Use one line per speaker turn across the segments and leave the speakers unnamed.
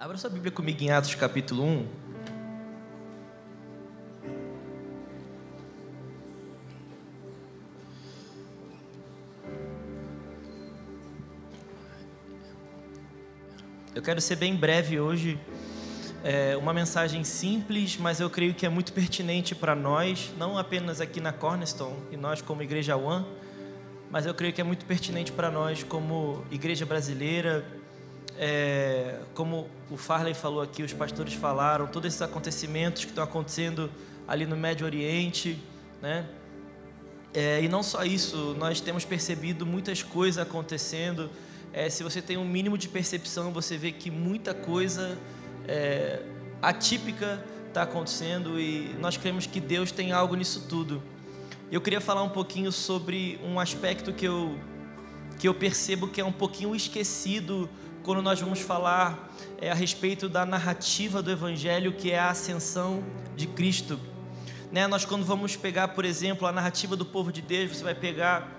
Abra sua Bíblia comigo em Atos capítulo 1. Eu quero ser bem breve hoje. É uma mensagem simples, mas eu creio que é muito pertinente para nós, não apenas aqui na Cornerstone e nós como Igreja One, mas eu creio que é muito pertinente para nós como igreja brasileira, é, como o Farley falou aqui, os pastores falaram, todos esses acontecimentos que estão acontecendo ali no Médio Oriente, né? É, e não só isso, nós temos percebido muitas coisas acontecendo. É, se você tem um mínimo de percepção, você vê que muita coisa é, atípica está acontecendo e nós cremos que Deus tem algo nisso tudo. Eu queria falar um pouquinho sobre um aspecto que eu, que eu percebo que é um pouquinho esquecido quando nós vamos falar é, a respeito da narrativa do Evangelho, que é a ascensão de Cristo. Né? Nós, quando vamos pegar, por exemplo, a narrativa do povo de Deus, você vai pegar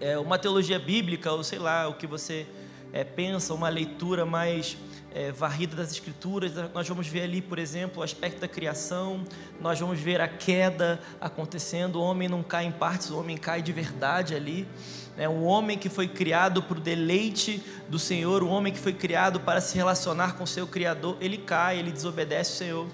é, uma teologia bíblica, ou sei lá, o que você é, pensa, uma leitura mais é, varrida das Escrituras, nós vamos ver ali, por exemplo, o aspecto da criação, nós vamos ver a queda acontecendo, o homem não cai em partes, o homem cai de verdade ali. Né? O homem que foi criado para o deleite do Senhor, o homem que foi criado para se relacionar com o seu Criador, ele cai, ele desobedece o Senhor.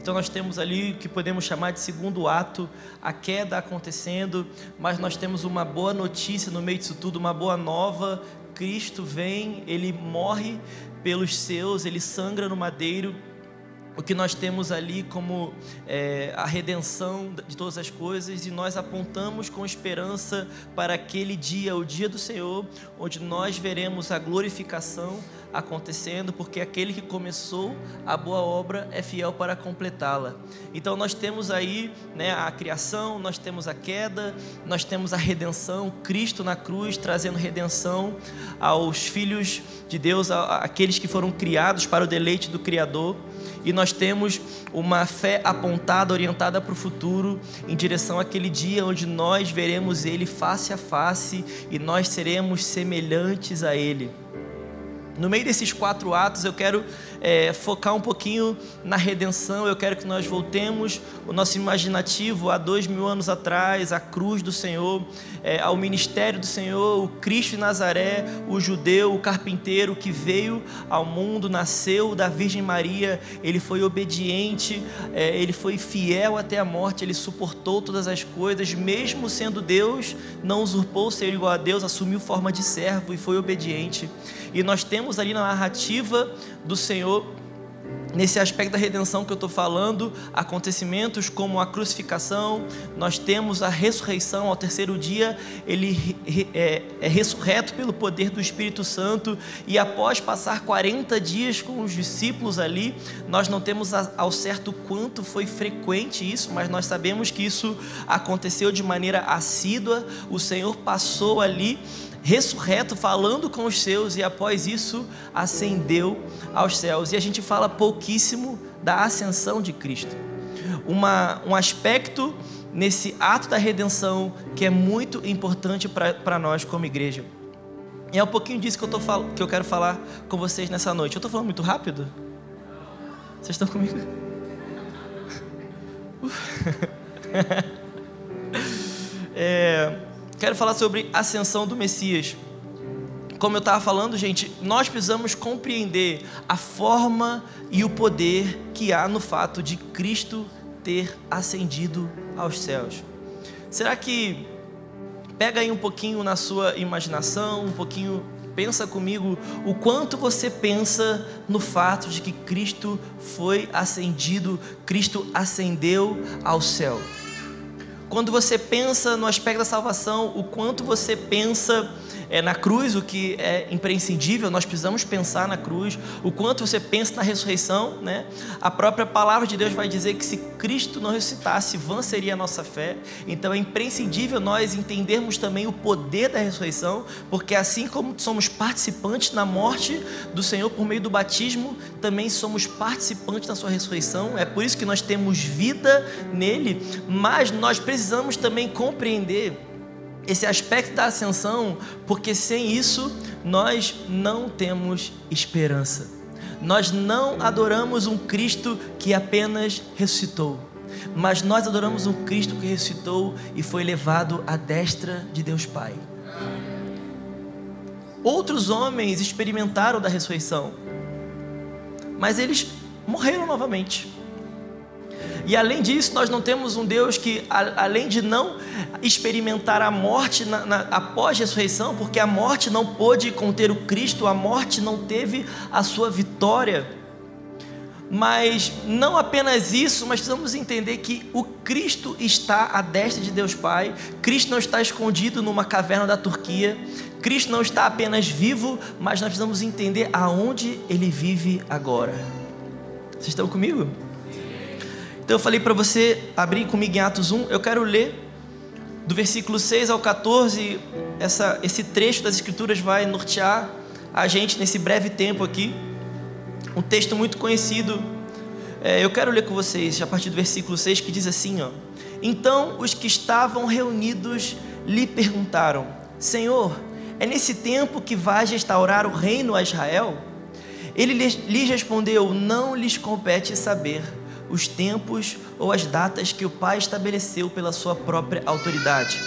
Então nós temos ali o que podemos chamar de segundo ato, a queda acontecendo, mas nós temos uma boa notícia no meio disso tudo, uma boa nova. Cristo vem, ele morre pelos seus, ele sangra no madeiro. O que nós temos ali como é, a redenção de todas as coisas e nós apontamos com esperança para aquele dia, o dia do Senhor, onde nós veremos a glorificação acontecendo, porque aquele que começou a boa obra é fiel para completá-la. Então nós temos aí né, a criação, nós temos a queda, nós temos a redenção, Cristo na cruz trazendo redenção aos filhos de Deus, aqueles que foram criados para o deleite do Criador e nós temos uma fé apontada, orientada para o futuro, em direção àquele dia onde nós veremos Ele face a face e nós seremos semelhantes a Ele. No meio desses quatro atos, eu quero é, focar um pouquinho na redenção. Eu quero que nós voltemos o nosso imaginativo a dois mil anos atrás, à cruz do Senhor, é, ao ministério do Senhor, o Cristo de Nazaré, o judeu, o carpinteiro que veio ao mundo, nasceu da Virgem Maria. Ele foi obediente, é, ele foi fiel até a morte, ele suportou todas as coisas, mesmo sendo Deus, não usurpou ser igual a Deus, assumiu forma de servo e foi obediente. E nós temos ali na narrativa do Senhor nesse aspecto da redenção que eu estou falando, acontecimentos como a crucificação, nós temos a ressurreição ao terceiro dia, ele é, é, ressurreto pelo poder do Espírito Santo, e após passar 40 dias com os discípulos ali, nós não temos ao certo quanto foi frequente isso, mas nós sabemos que isso aconteceu de maneira assídua, o Senhor passou ali ressurreto, falando com os seus, e após isso ascendeu aos céus. E a gente fala pouquíssimo da ascensão de Cristo. Uma, um aspecto nesse ato da redenção que é muito importante para nós como igreja. E é um pouquinho disso que eu, tô, que eu quero falar com vocês nessa noite. Eu estou falando muito rápido? Vocês estão comigo? é, quero falar sobre a ascensão do Messias. Como eu estava falando, gente, nós precisamos compreender a forma e o poder que há no fato de Cristo ter ascendido aos céus. Será que pega aí um pouquinho na sua imaginação, um pouquinho pensa comigo o quanto você pensa no fato de que Cristo foi ascendido, Cristo ascendeu ao céu. Quando você pensa no aspecto da salvação, o quanto você pensa é, na cruz, o que é imprescindível, nós precisamos pensar na cruz, o quanto você pensa na ressurreição, né? A própria palavra de Deus vai dizer que se Cristo não ressuscitasse, vã seria a nossa fé. Então é imprescindível nós entendermos também o poder da ressurreição, porque assim como somos participantes na morte do Senhor por meio do batismo, também somos participantes da sua ressurreição. É por isso que nós temos vida nele, mas nós precisamos também compreender esse aspecto da ascensão, porque sem isso nós não temos esperança. Nós não adoramos um Cristo que apenas ressuscitou, mas nós adoramos um Cristo que ressuscitou e foi levado à destra de Deus Pai. Outros homens experimentaram da ressurreição, mas eles morreram novamente. E além disso, nós não temos um Deus que, além de não experimentar a morte na, na, após a ressurreição, porque a morte não pôde conter o Cristo, a morte não teve a sua vitória. Mas não apenas isso, mas precisamos entender que o Cristo está à destra de Deus Pai, Cristo não está escondido numa caverna da Turquia, Cristo não está apenas vivo, mas nós precisamos entender aonde ele vive agora. Vocês estão comigo? Então eu falei para você abrir comigo em Atos 1, eu quero ler do versículo 6 ao 14, essa, esse trecho das Escrituras vai nortear a gente nesse breve tempo aqui. Um texto muito conhecido. É, eu quero ler com vocês a partir do versículo 6 que diz assim: ó, Então os que estavam reunidos lhe perguntaram: Senhor, é nesse tempo que vais restaurar o reino a Israel? Ele lhes respondeu: Não lhes compete saber os tempos ou as datas que o Pai estabeleceu pela sua própria autoridade.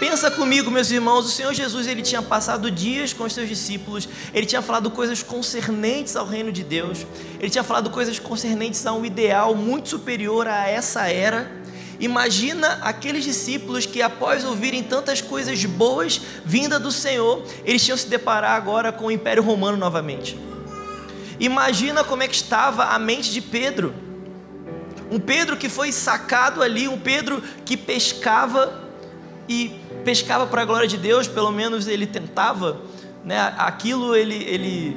Pensa comigo, meus irmãos, o Senhor Jesus ele tinha passado dias com os seus discípulos, ele tinha falado coisas concernentes ao reino de Deus, ele tinha falado coisas concernentes a um ideal muito superior a essa era. Imagina aqueles discípulos que, após ouvirem tantas coisas boas vinda do Senhor, eles tinham se deparar agora com o Império Romano novamente. Imagina como é que estava a mente de Pedro. Um Pedro que foi sacado ali, um Pedro que pescava e pescava para a glória de Deus, pelo menos ele tentava, né? Aquilo ele ele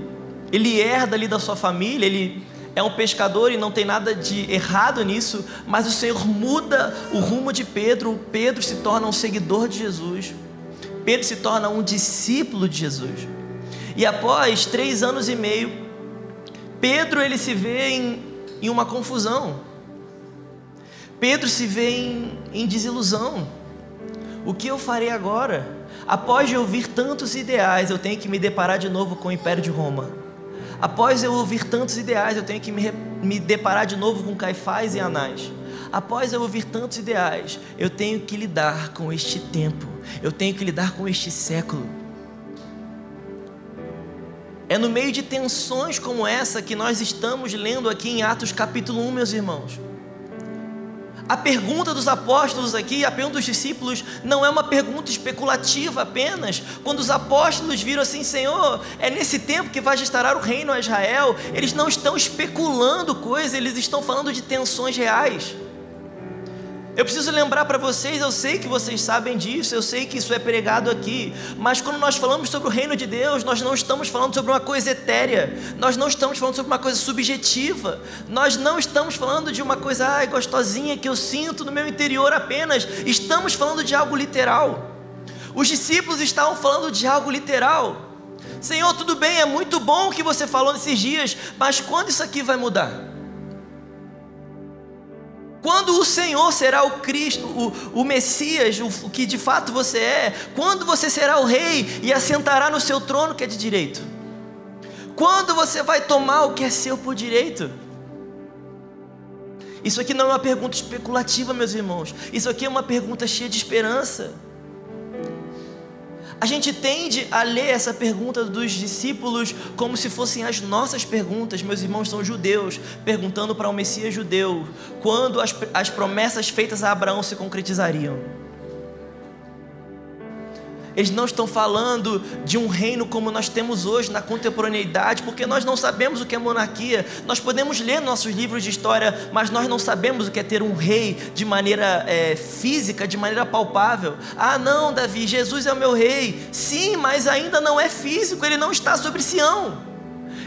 ele herda ali da sua família, ele é um pescador e não tem nada de errado nisso, mas o Senhor muda o rumo de Pedro. Pedro se torna um seguidor de Jesus. Pedro se torna um discípulo de Jesus. E após três anos e meio, Pedro ele se vê em, em uma confusão. Pedro se vê em, em desilusão. O que eu farei agora? Após de ouvir tantos ideais, eu tenho que me deparar de novo com o Império de Roma. Após eu ouvir tantos ideais, eu tenho que me, me deparar de novo com Caifás e Anás. Após eu ouvir tantos ideais, eu tenho que lidar com este tempo, eu tenho que lidar com este século. É no meio de tensões como essa que nós estamos lendo aqui em Atos capítulo 1, meus irmãos. A pergunta dos apóstolos aqui, a pergunta dos discípulos, não é uma pergunta especulativa apenas. Quando os apóstolos viram assim, Senhor, é nesse tempo que vai restaurar o reino a Israel, eles não estão especulando coisas, eles estão falando de tensões reais. Eu preciso lembrar para vocês, eu sei que vocês sabem disso, eu sei que isso é pregado aqui, mas quando nós falamos sobre o reino de Deus, nós não estamos falando sobre uma coisa etérea, nós não estamos falando sobre uma coisa subjetiva, nós não estamos falando de uma coisa ai, gostosinha que eu sinto no meu interior apenas, estamos falando de algo literal. Os discípulos estavam falando de algo literal. Senhor, tudo bem, é muito bom o que você falou nesses dias, mas quando isso aqui vai mudar? Quando o Senhor será o Cristo, o, o Messias, o, o que de fato você é? Quando você será o Rei e assentará no seu trono que é de direito? Quando você vai tomar o que é seu por direito? Isso aqui não é uma pergunta especulativa, meus irmãos. Isso aqui é uma pergunta cheia de esperança. A gente tende a ler essa pergunta dos discípulos como se fossem as nossas perguntas. Meus irmãos são judeus, perguntando para o um Messias judeu quando as, as promessas feitas a Abraão se concretizariam. Eles não estão falando de um reino como nós temos hoje na contemporaneidade, porque nós não sabemos o que é monarquia. Nós podemos ler nossos livros de história, mas nós não sabemos o que é ter um rei de maneira é, física, de maneira palpável. Ah, não, Davi, Jesus é o meu rei. Sim, mas ainda não é físico, ele não está sobre Sião,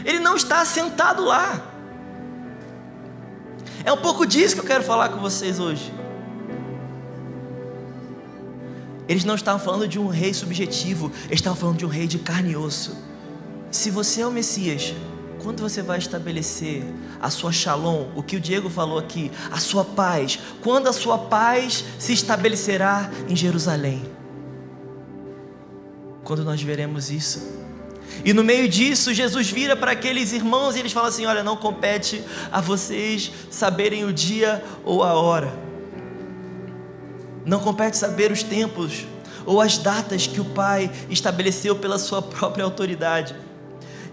ele não está sentado lá. É um pouco disso que eu quero falar com vocês hoje. Eles não estavam falando de um rei subjetivo, eles estavam falando de um rei de carne e osso. Se você é o Messias, quando você vai estabelecer a sua shalom, o que o Diego falou aqui, a sua paz, quando a sua paz se estabelecerá em Jerusalém? Quando nós veremos isso? E no meio disso, Jesus vira para aqueles irmãos e eles falam assim: Olha, não compete a vocês saberem o dia ou a hora, não compete saber os tempos ou as datas que o Pai estabeleceu pela sua própria autoridade.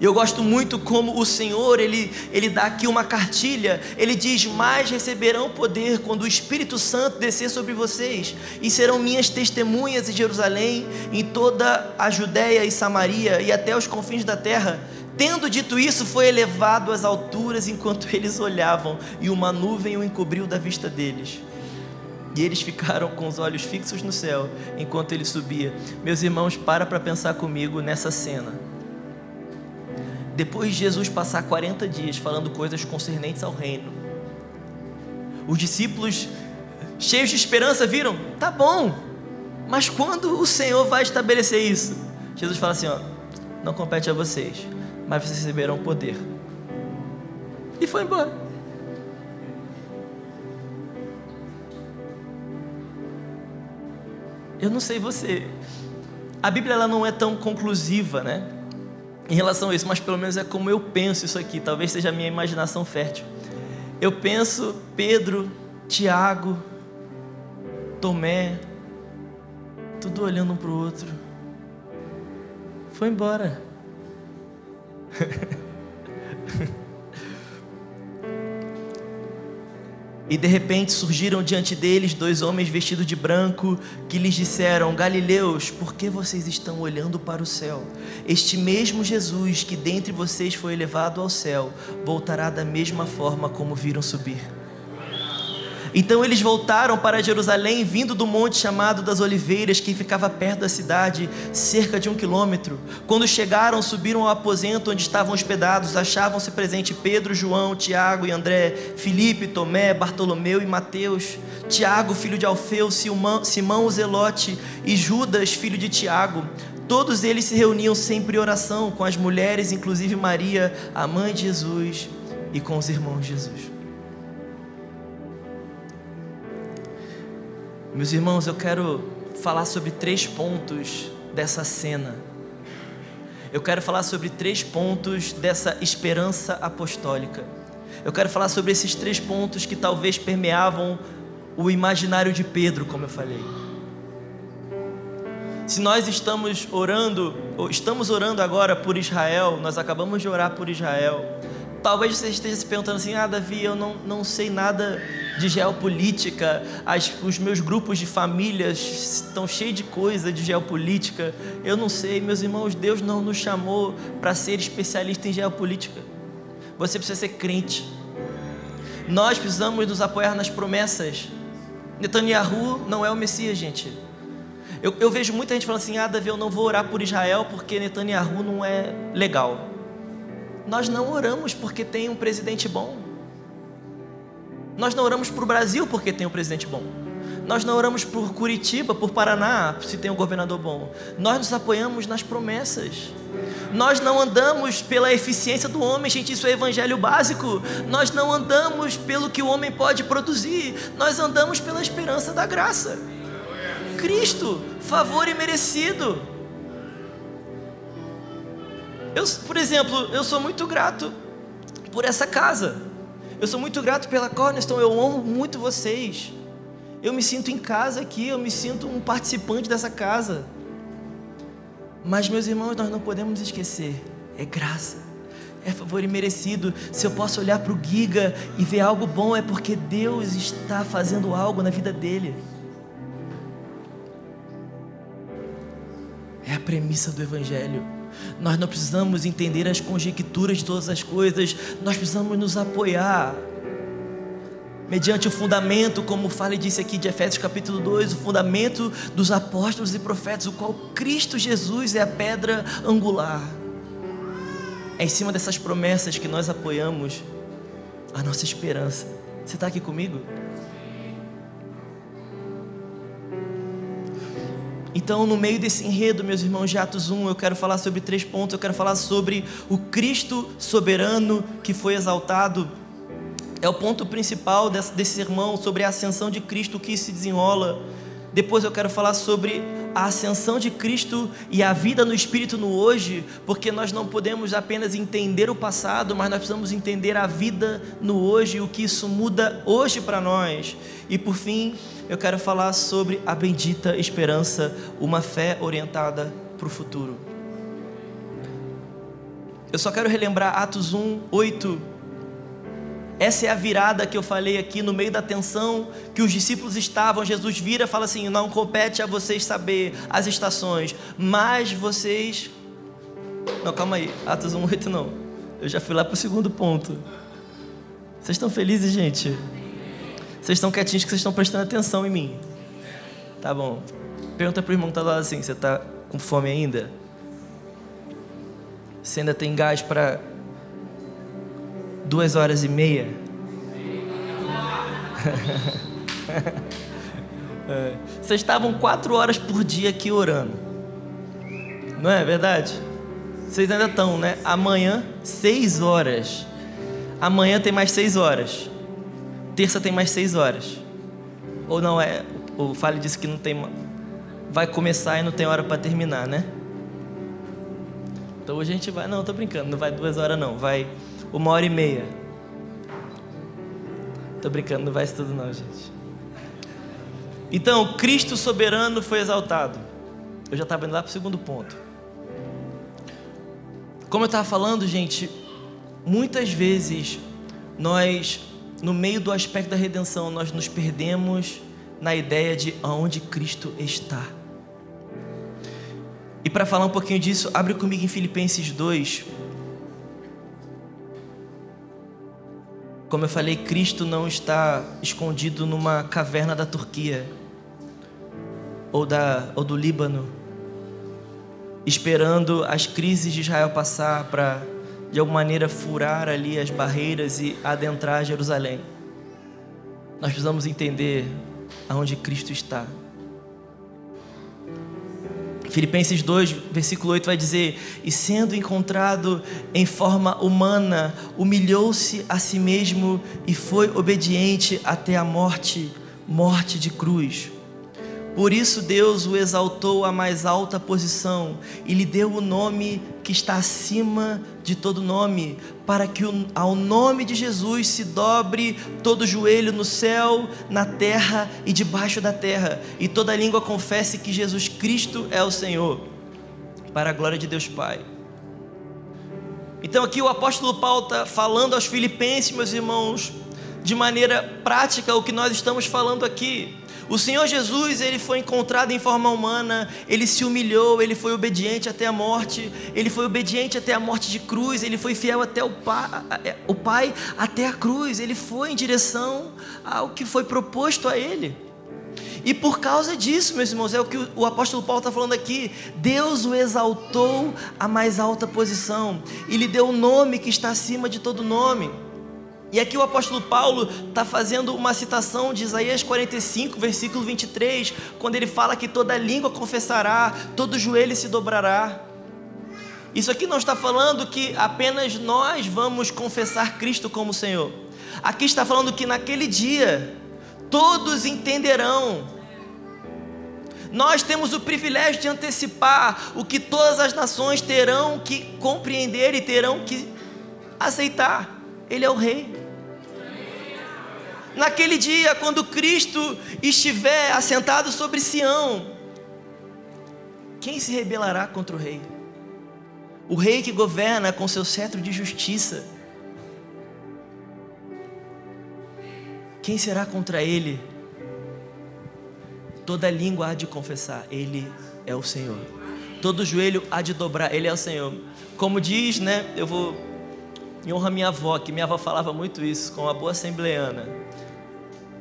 Eu gosto muito como o Senhor, ele, ele dá aqui uma cartilha, ele diz: Mais receberão poder quando o Espírito Santo descer sobre vocês, e serão minhas testemunhas em Jerusalém, em toda a Judéia e Samaria e até os confins da terra. Tendo dito isso, foi elevado às alturas enquanto eles olhavam, e uma nuvem o encobriu da vista deles. E eles ficaram com os olhos fixos no céu enquanto ele subia. Meus irmãos, para para pensar comigo nessa cena. Depois de Jesus passar 40 dias falando coisas concernentes ao reino, os discípulos, cheios de esperança, viram: tá bom, mas quando o Senhor vai estabelecer isso? Jesus fala assim: ó, não compete a vocês, mas vocês receberão poder. E foi embora. Eu não sei você. A Bíblia ela não é tão conclusiva, né? Em relação a isso, mas pelo menos é como eu penso isso aqui. Talvez seja a minha imaginação fértil. Eu penso Pedro, Tiago, Tomé, tudo olhando um para o outro. Foi embora. E de repente surgiram diante deles dois homens vestidos de branco que lhes disseram: Galileus, por que vocês estão olhando para o céu? Este mesmo Jesus que dentre vocês foi elevado ao céu voltará da mesma forma como viram subir. Então eles voltaram para Jerusalém, vindo do monte chamado das Oliveiras, que ficava perto da cidade, cerca de um quilômetro. Quando chegaram, subiram ao aposento onde estavam hospedados. Achavam-se presente Pedro, João, Tiago e André, Filipe, Tomé, Bartolomeu e Mateus, Tiago, filho de Alfeu, Simão, o Zelote e Judas, filho de Tiago. Todos eles se reuniam sempre em oração com as mulheres, inclusive Maria, a mãe de Jesus, e com os irmãos de Jesus. Meus irmãos, eu quero falar sobre três pontos dessa cena. Eu quero falar sobre três pontos dessa esperança apostólica. Eu quero falar sobre esses três pontos que talvez permeavam o imaginário de Pedro, como eu falei. Se nós estamos orando, ou estamos orando agora por Israel, nós acabamos de orar por Israel. Talvez você esteja se perguntando assim: ah, Davi, eu não, não sei nada de geopolítica, as, os meus grupos de famílias estão cheios de coisa de geopolítica. Eu não sei, meus irmãos, Deus não nos chamou para ser especialista em geopolítica. Você precisa ser crente. Nós precisamos nos apoiar nas promessas. Netanyahu não é o Messias, gente. Eu, eu vejo muita gente falando assim: ah, Davi, eu não vou orar por Israel porque Netanyahu não é legal. Nós não oramos porque tem um presidente bom. Nós não oramos para o Brasil porque tem um presidente bom. Nós não oramos por Curitiba, por Paraná, se tem um governador bom. Nós nos apoiamos nas promessas. Nós não andamos pela eficiência do homem, gente, isso é evangelho básico. Nós não andamos pelo que o homem pode produzir, nós andamos pela esperança da graça. Cristo, favor imerecido. Eu, por exemplo, eu sou muito grato por essa casa. Eu sou muito grato pela Cornerstone, eu honro muito vocês. Eu me sinto em casa aqui, eu me sinto um participante dessa casa. Mas, meus irmãos, nós não podemos esquecer: é graça, é favor imerecido. Se eu posso olhar para o Giga e ver algo bom, é porque Deus está fazendo algo na vida dele. É a premissa do Evangelho. Nós não precisamos entender as conjecturas de todas as coisas, nós precisamos nos apoiar. Mediante o fundamento, como fala e disse aqui de Efésios capítulo 2, o fundamento dos apóstolos e profetas, o qual Cristo Jesus é a pedra angular. É em cima dessas promessas que nós apoiamos a nossa esperança. Você está aqui comigo? Então, no meio desse enredo, meus irmãos de Atos 1, eu quero falar sobre três pontos. Eu quero falar sobre o Cristo soberano que foi exaltado. É o ponto principal desse, desse sermão, sobre a ascensão de Cristo que se desenrola. Depois eu quero falar sobre a ascensão de Cristo e a vida no Espírito no hoje, porque nós não podemos apenas entender o passado, mas nós precisamos entender a vida no hoje e o que isso muda hoje para nós. E por fim, eu quero falar sobre a bendita esperança, uma fé orientada para o futuro. Eu só quero relembrar Atos 1, 8 essa é a virada que eu falei aqui no meio da tensão que os discípulos estavam. Jesus vira e fala assim: Não compete a vocês saber as estações, mas vocês. Não, calma aí, Atos 1,8 não. Eu já fui lá para o segundo ponto. Vocês estão felizes, gente? Vocês estão quietinhos que vocês estão prestando atenção em mim. Tá bom. Pergunta para o irmão que está lá assim: Você está com fome ainda? Você ainda tem gás para duas horas e meia. É. Vocês estavam quatro horas por dia aqui orando. Não é verdade? Vocês ainda estão, né? Amanhã, seis horas. Amanhã tem mais seis horas. Terça tem mais seis horas. Ou não é? O Fale disse que não tem. Vai começar e não tem hora para terminar, né? Então hoje a gente vai. Não, tô brincando, não vai duas horas não. Vai uma hora e meia. Tô brincando, não vai isso tudo não, gente. Então, Cristo soberano foi exaltado. Eu já estava indo lá para o segundo ponto. Como eu estava falando, gente, muitas vezes nós, no meio do aspecto da redenção, nós nos perdemos na ideia de aonde Cristo está. E para falar um pouquinho disso, abre comigo em Filipenses 2, Como eu falei, Cristo não está escondido numa caverna da Turquia ou, da, ou do Líbano, esperando as crises de Israel passar para, de alguma maneira, furar ali as barreiras e adentrar Jerusalém. Nós precisamos entender aonde Cristo está. Filipenses 2, versículo 8 vai dizer: E sendo encontrado em forma humana, humilhou-se a si mesmo e foi obediente até a morte morte de cruz. Por isso Deus o exaltou à mais alta posição e lhe deu o nome que está acima de todo nome, para que ao nome de Jesus se dobre todo joelho no céu, na terra e debaixo da terra, e toda língua confesse que Jesus Cristo é o Senhor, para a glória de Deus Pai. Então aqui o apóstolo Paulo está falando aos filipenses, meus irmãos, de maneira prática o que nós estamos falando aqui. O Senhor Jesus, ele foi encontrado em forma humana, ele se humilhou, ele foi obediente até a morte, ele foi obediente até a morte de cruz, ele foi fiel até o pai, o pai até a cruz, ele foi em direção ao que foi proposto a ele. E por causa disso, meus irmãos, é o que o apóstolo Paulo está falando aqui. Deus o exaltou à mais alta posição e lhe deu o um nome que está acima de todo nome. E aqui o apóstolo Paulo está fazendo uma citação de Isaías 45, versículo 23, quando ele fala que toda língua confessará, todo joelho se dobrará. Isso aqui não está falando que apenas nós vamos confessar Cristo como Senhor. Aqui está falando que naquele dia todos entenderão. Nós temos o privilégio de antecipar o que todas as nações terão que compreender e terão que aceitar. Ele é o Rei. Naquele dia, quando Cristo estiver assentado sobre Sião, quem se rebelará contra o rei? O rei que governa com seu cetro de justiça. Quem será contra ele? Toda língua há de confessar, ele é o Senhor. Todo joelho há de dobrar, ele é o Senhor. Como diz, né? Eu vou em honra minha avó, que minha avó falava muito isso, com uma boa assembleana.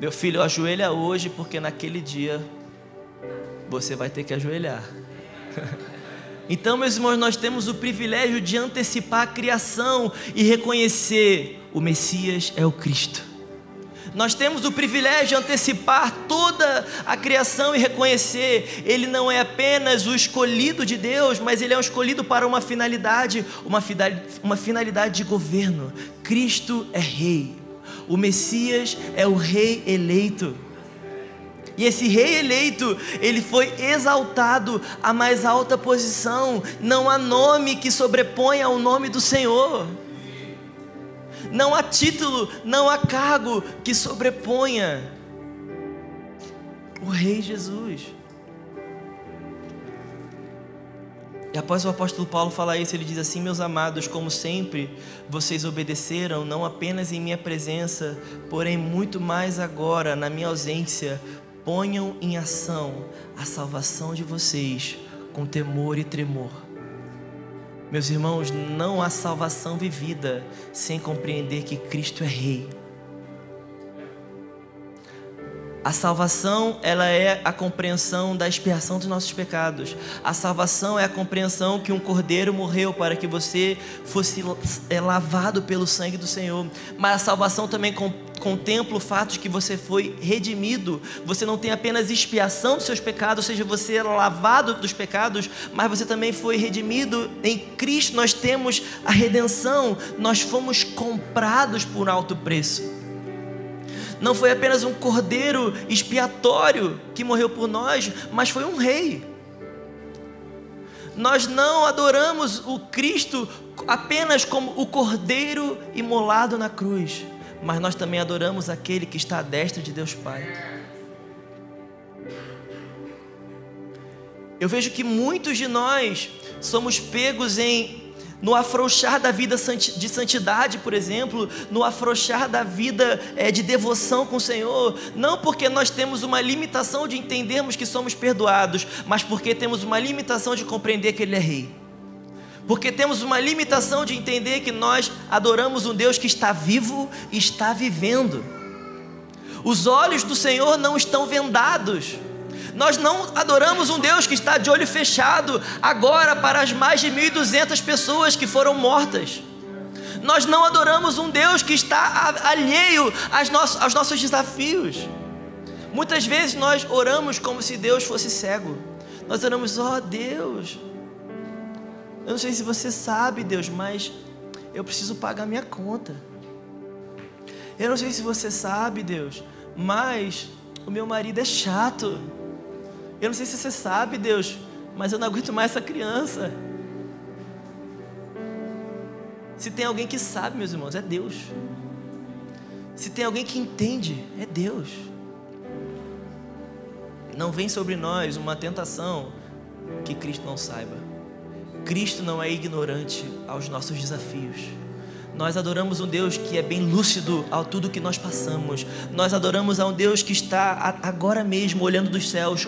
Meu filho, ajoelha hoje, porque naquele dia você vai ter que ajoelhar. Então, meus irmãos, nós temos o privilégio de antecipar a criação e reconhecer o Messias é o Cristo. Nós temos o privilégio de antecipar toda a criação e reconhecer, Ele não é apenas o escolhido de Deus, mas Ele é um escolhido para uma finalidade, uma finalidade de governo. Cristo é Rei. O Messias é o rei eleito. E esse rei eleito, ele foi exaltado à mais alta posição. Não há nome que sobreponha ao nome do Senhor. Não há título, não há cargo que sobreponha o Rei Jesus. E após o apóstolo Paulo falar isso, ele diz assim: Meus amados, como sempre, vocês obedeceram, não apenas em minha presença, porém muito mais agora, na minha ausência, ponham em ação a salvação de vocês com temor e tremor. Meus irmãos, não há salvação vivida sem compreender que Cristo é Rei. A salvação, ela é a compreensão da expiação dos nossos pecados. A salvação é a compreensão que um cordeiro morreu para que você fosse é, lavado pelo sangue do Senhor. Mas a salvação também contempla o fato de que você foi redimido. Você não tem apenas expiação dos seus pecados, ou seja, você é lavado dos pecados, mas você também foi redimido. Em Cristo nós temos a redenção. Nós fomos comprados por alto preço não foi apenas um cordeiro expiatório que morreu por nós, mas foi um rei. Nós não adoramos o Cristo apenas como o cordeiro imolado na cruz, mas nós também adoramos aquele que está à destra de Deus Pai. Eu vejo que muitos de nós somos pegos em no afrouxar da vida de santidade, por exemplo, no afrouxar da vida é, de devoção com o Senhor, não porque nós temos uma limitação de entendermos que somos perdoados, mas porque temos uma limitação de compreender que Ele é Rei. Porque temos uma limitação de entender que nós adoramos um Deus que está vivo e está vivendo. Os olhos do Senhor não estão vendados. Nós não adoramos um Deus que está de olho fechado agora para as mais de 1.200 pessoas que foram mortas. Nós não adoramos um Deus que está alheio aos nossos desafios. Muitas vezes nós oramos como se Deus fosse cego. Nós oramos, ó oh, Deus. Eu não sei se você sabe, Deus, mas eu preciso pagar minha conta. Eu não sei se você sabe, Deus, mas o meu marido é chato. Eu não sei se você sabe, Deus, mas eu não aguento mais essa criança. Se tem alguém que sabe, meus irmãos, é Deus. Se tem alguém que entende, é Deus. Não vem sobre nós uma tentação que Cristo não saiba. Cristo não é ignorante aos nossos desafios. Nós adoramos um Deus que é bem lúcido ao tudo que nós passamos. Nós adoramos a um Deus que está agora mesmo olhando dos céus,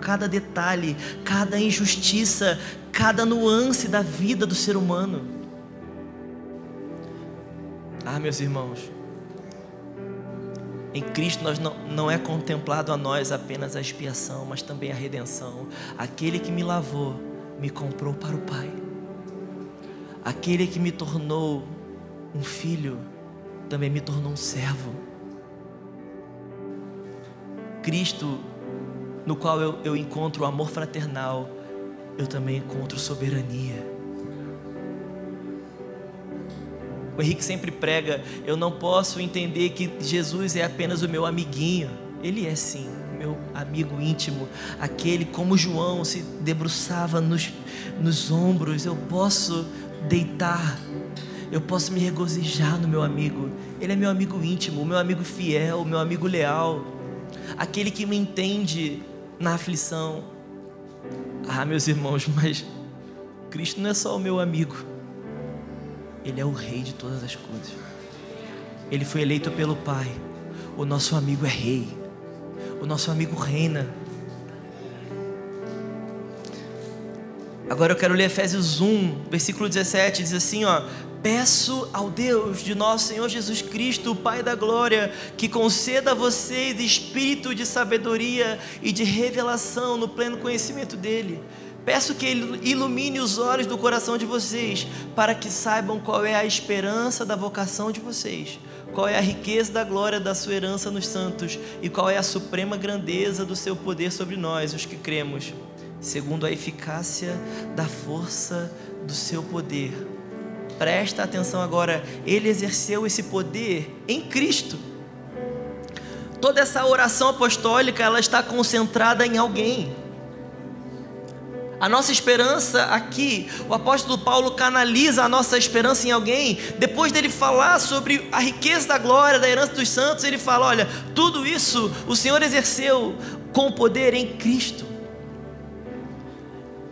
cada detalhe, cada injustiça, cada nuance da vida do ser humano. Ah, meus irmãos, em Cristo nós não, não é contemplado a nós apenas a expiação, mas também a redenção. Aquele que me lavou, me comprou para o Pai. Aquele que me tornou um filho, também me tornou um servo. Cristo no qual eu, eu encontro o amor fraternal, eu também encontro soberania. O Henrique sempre prega: eu não posso entender que Jesus é apenas o meu amiguinho. Ele é sim, meu amigo íntimo, aquele como João se debruçava nos, nos ombros. Eu posso deitar, eu posso me regozijar no meu amigo. Ele é meu amigo íntimo, meu amigo fiel, meu amigo leal, aquele que me entende na aflição. Ah, meus irmãos, mas Cristo não é só o meu amigo, Ele é o Rei de todas as coisas. Ele foi eleito pelo Pai. O nosso amigo é Rei, o nosso amigo reina. Agora eu quero ler Efésios 1, versículo 17, diz assim: ó, Peço ao Deus de nosso Senhor Jesus Cristo, o Pai da Glória, que conceda a vocês espírito de sabedoria e de revelação no pleno conhecimento dEle. Peço que Ele ilumine os olhos do coração de vocês, para que saibam qual é a esperança da vocação de vocês, qual é a riqueza da glória da sua herança nos santos e qual é a suprema grandeza do seu poder sobre nós, os que cremos, segundo a eficácia da força do seu poder Presta atenção agora, ele exerceu esse poder em Cristo. toda essa oração apostólica, ela está concentrada em alguém. A nossa esperança aqui, o apóstolo Paulo canaliza a nossa esperança em alguém. Depois dele falar sobre a riqueza da glória, da herança dos santos, ele fala: olha, tudo isso o Senhor exerceu com poder em Cristo.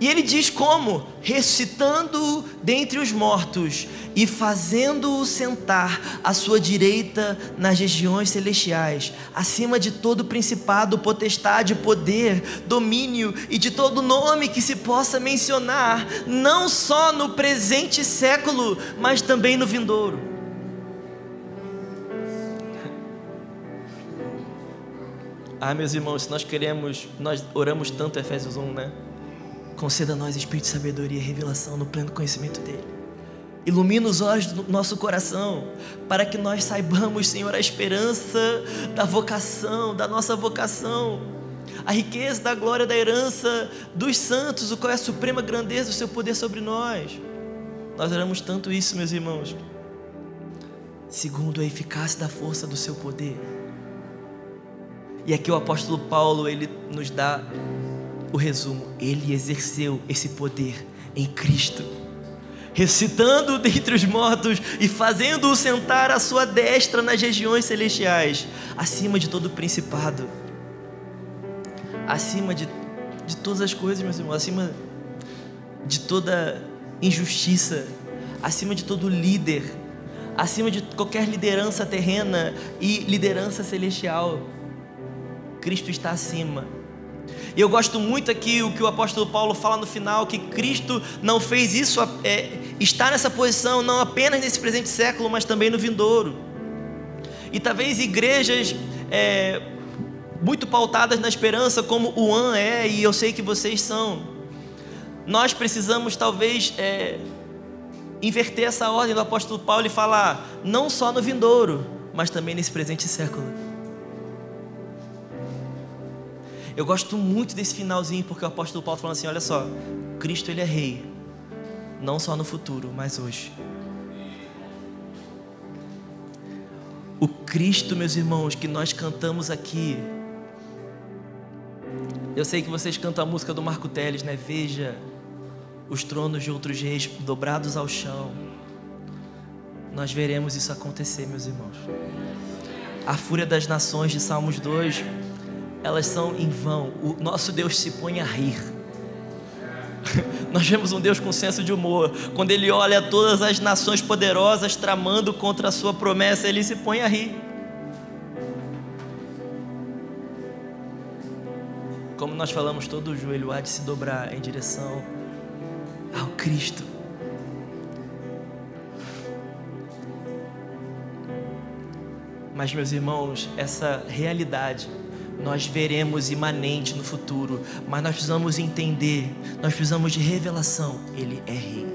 E ele diz como? Ressuscitando dentre os mortos e fazendo-o sentar à sua direita nas regiões celestiais, acima de todo principado, potestade, poder, domínio e de todo nome que se possa mencionar, não só no presente século, mas também no vindouro. Ah, meus irmãos, se nós queremos, nós oramos tanto Efésios 1, né? Conceda a nós espírito de sabedoria e revelação no pleno conhecimento dele. Ilumina os olhos do nosso coração, para que nós saibamos, Senhor, a esperança da vocação, da nossa vocação, a riqueza da glória da herança dos santos, o qual é a suprema grandeza do seu poder sobre nós. Nós oramos tanto isso, meus irmãos, segundo a eficácia da força do seu poder. E aqui o apóstolo Paulo, ele nos dá o resumo, ele exerceu esse poder em Cristo, ressuscitando dentre os mortos e fazendo-o sentar à sua destra nas regiões celestiais, acima de todo principado, acima de, de todas as coisas, meus irmãos, acima de toda injustiça, acima de todo líder, acima de qualquer liderança terrena e liderança celestial. Cristo está acima e eu gosto muito aqui o que o apóstolo Paulo fala no final, que Cristo não fez isso, é, está nessa posição não apenas nesse presente século, mas também no vindouro. E talvez igrejas é, muito pautadas na esperança, como o AN é, e eu sei que vocês são, nós precisamos talvez é, inverter essa ordem do apóstolo Paulo e falar, não só no vindouro, mas também nesse presente século. Eu gosto muito desse finalzinho porque o apóstolo Paulo falando assim: olha só, Cristo ele é rei, não só no futuro, mas hoje. O Cristo, meus irmãos, que nós cantamos aqui. Eu sei que vocês cantam a música do Marco Teles, né? Veja os tronos de outros reis dobrados ao chão. Nós veremos isso acontecer, meus irmãos. A fúria das nações de Salmos 2 elas são em vão. O nosso Deus se põe a rir. Nós vemos um Deus com senso de humor. Quando Ele olha todas as nações poderosas tramando contra a Sua promessa, Ele se põe a rir. Como nós falamos, todo o joelho há de se dobrar em direção ao Cristo. Mas, meus irmãos, essa realidade nós veremos imanente no futuro, mas nós precisamos entender, nós precisamos de revelação. Ele é rei.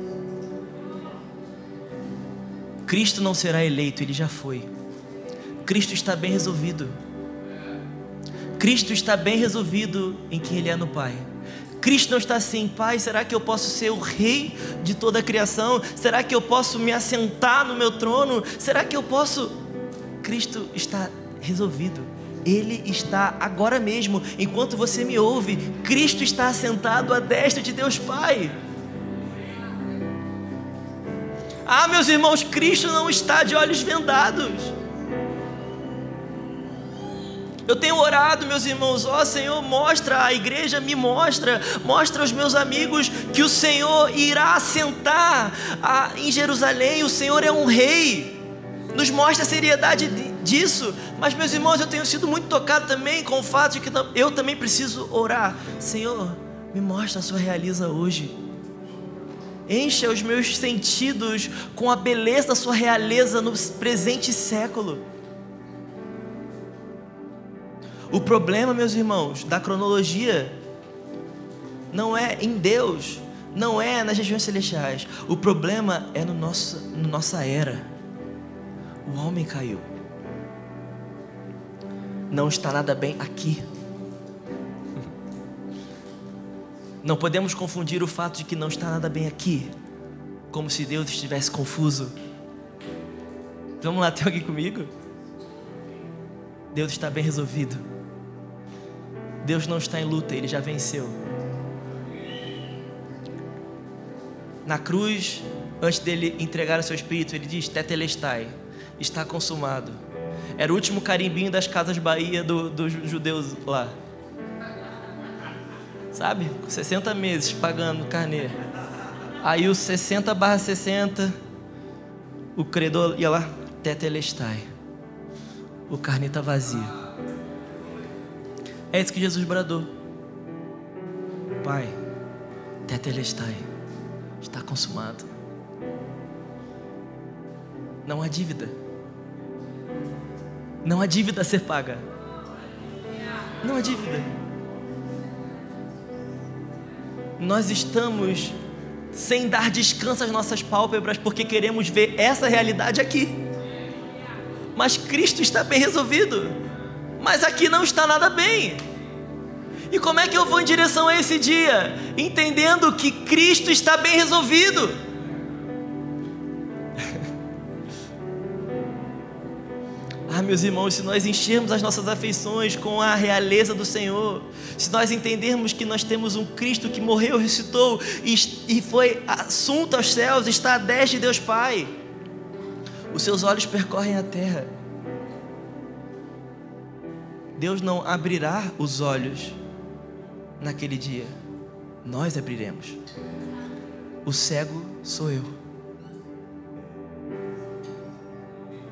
Cristo não será eleito, ele já foi. Cristo está bem resolvido. Cristo está bem resolvido em quem ele é no Pai. Cristo não está assim, Pai, será que eu posso ser o rei de toda a criação? Será que eu posso me assentar no meu trono? Será que eu posso? Cristo está resolvido. Ele está agora mesmo, enquanto você me ouve, Cristo está assentado à destra de Deus Pai. Ah, meus irmãos, Cristo não está de olhos vendados. Eu tenho orado, meus irmãos, ó oh, Senhor, mostra a igreja, me mostra, mostra aos meus amigos que o Senhor irá assentar a, em Jerusalém, o Senhor é um rei. Nos mostra a seriedade disso. Mas, meus irmãos, eu tenho sido muito tocado também com o fato de que eu também preciso orar. Senhor, me mostra a sua realiza hoje. Encha os meus sentidos com a beleza da sua realeza no presente século. O problema, meus irmãos, da cronologia não é em Deus, não é nas regiões celestiais. O problema é no nosso, no nossa era. O homem caiu não está nada bem aqui. Não podemos confundir o fato de que não está nada bem aqui, como se Deus estivesse confuso. Vamos lá, tem alguém comigo? Deus está bem resolvido. Deus não está em luta, ele já venceu. Na cruz, antes dele entregar o seu espírito, ele diz: Tetelestai, está consumado. Era o último carimbinho das casas Bahia dos do judeus lá. Sabe? 60 meses pagando carnê. Aí os 60 barra 60, o credor ia lá, tetelestai. O carnê está vazio. É isso que Jesus bradou. Pai, tetelestai. Está consumado. Não há dívida. Não há dívida a ser paga. Não há dívida. Nós estamos sem dar descanso às nossas pálpebras porque queremos ver essa realidade aqui. Mas Cristo está bem resolvido. Mas aqui não está nada bem. E como é que eu vou em direção a esse dia? Entendendo que Cristo está bem resolvido. Meus irmãos, se nós enchermos as nossas afeições com a realeza do Senhor, se nós entendermos que nós temos um Cristo que morreu, ressuscitou e, foi assunto aos céus, está a destra de Deus Pai, os seus olhos percorrem a terra. Deus não abrirá os olhos naquele dia, nós abriremos. O cego sou eu.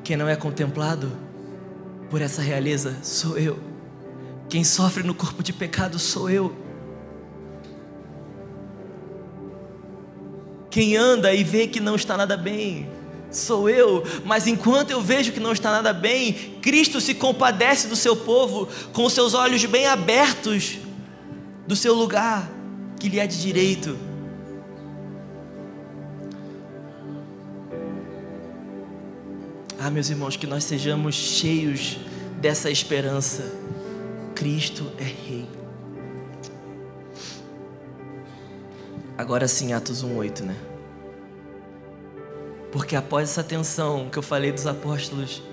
Quem não é contemplado por essa realeza sou eu. Quem sofre no corpo de pecado sou eu. Quem anda e vê que não está nada bem sou eu, mas enquanto eu vejo que não está nada bem, Cristo se compadece do seu povo com seus olhos bem abertos do seu lugar que lhe é de direito. Ah, meus irmãos, que nós sejamos cheios dessa esperança. Cristo é Rei. Agora sim, Atos 1,8, né? Porque após essa tensão que eu falei dos apóstolos,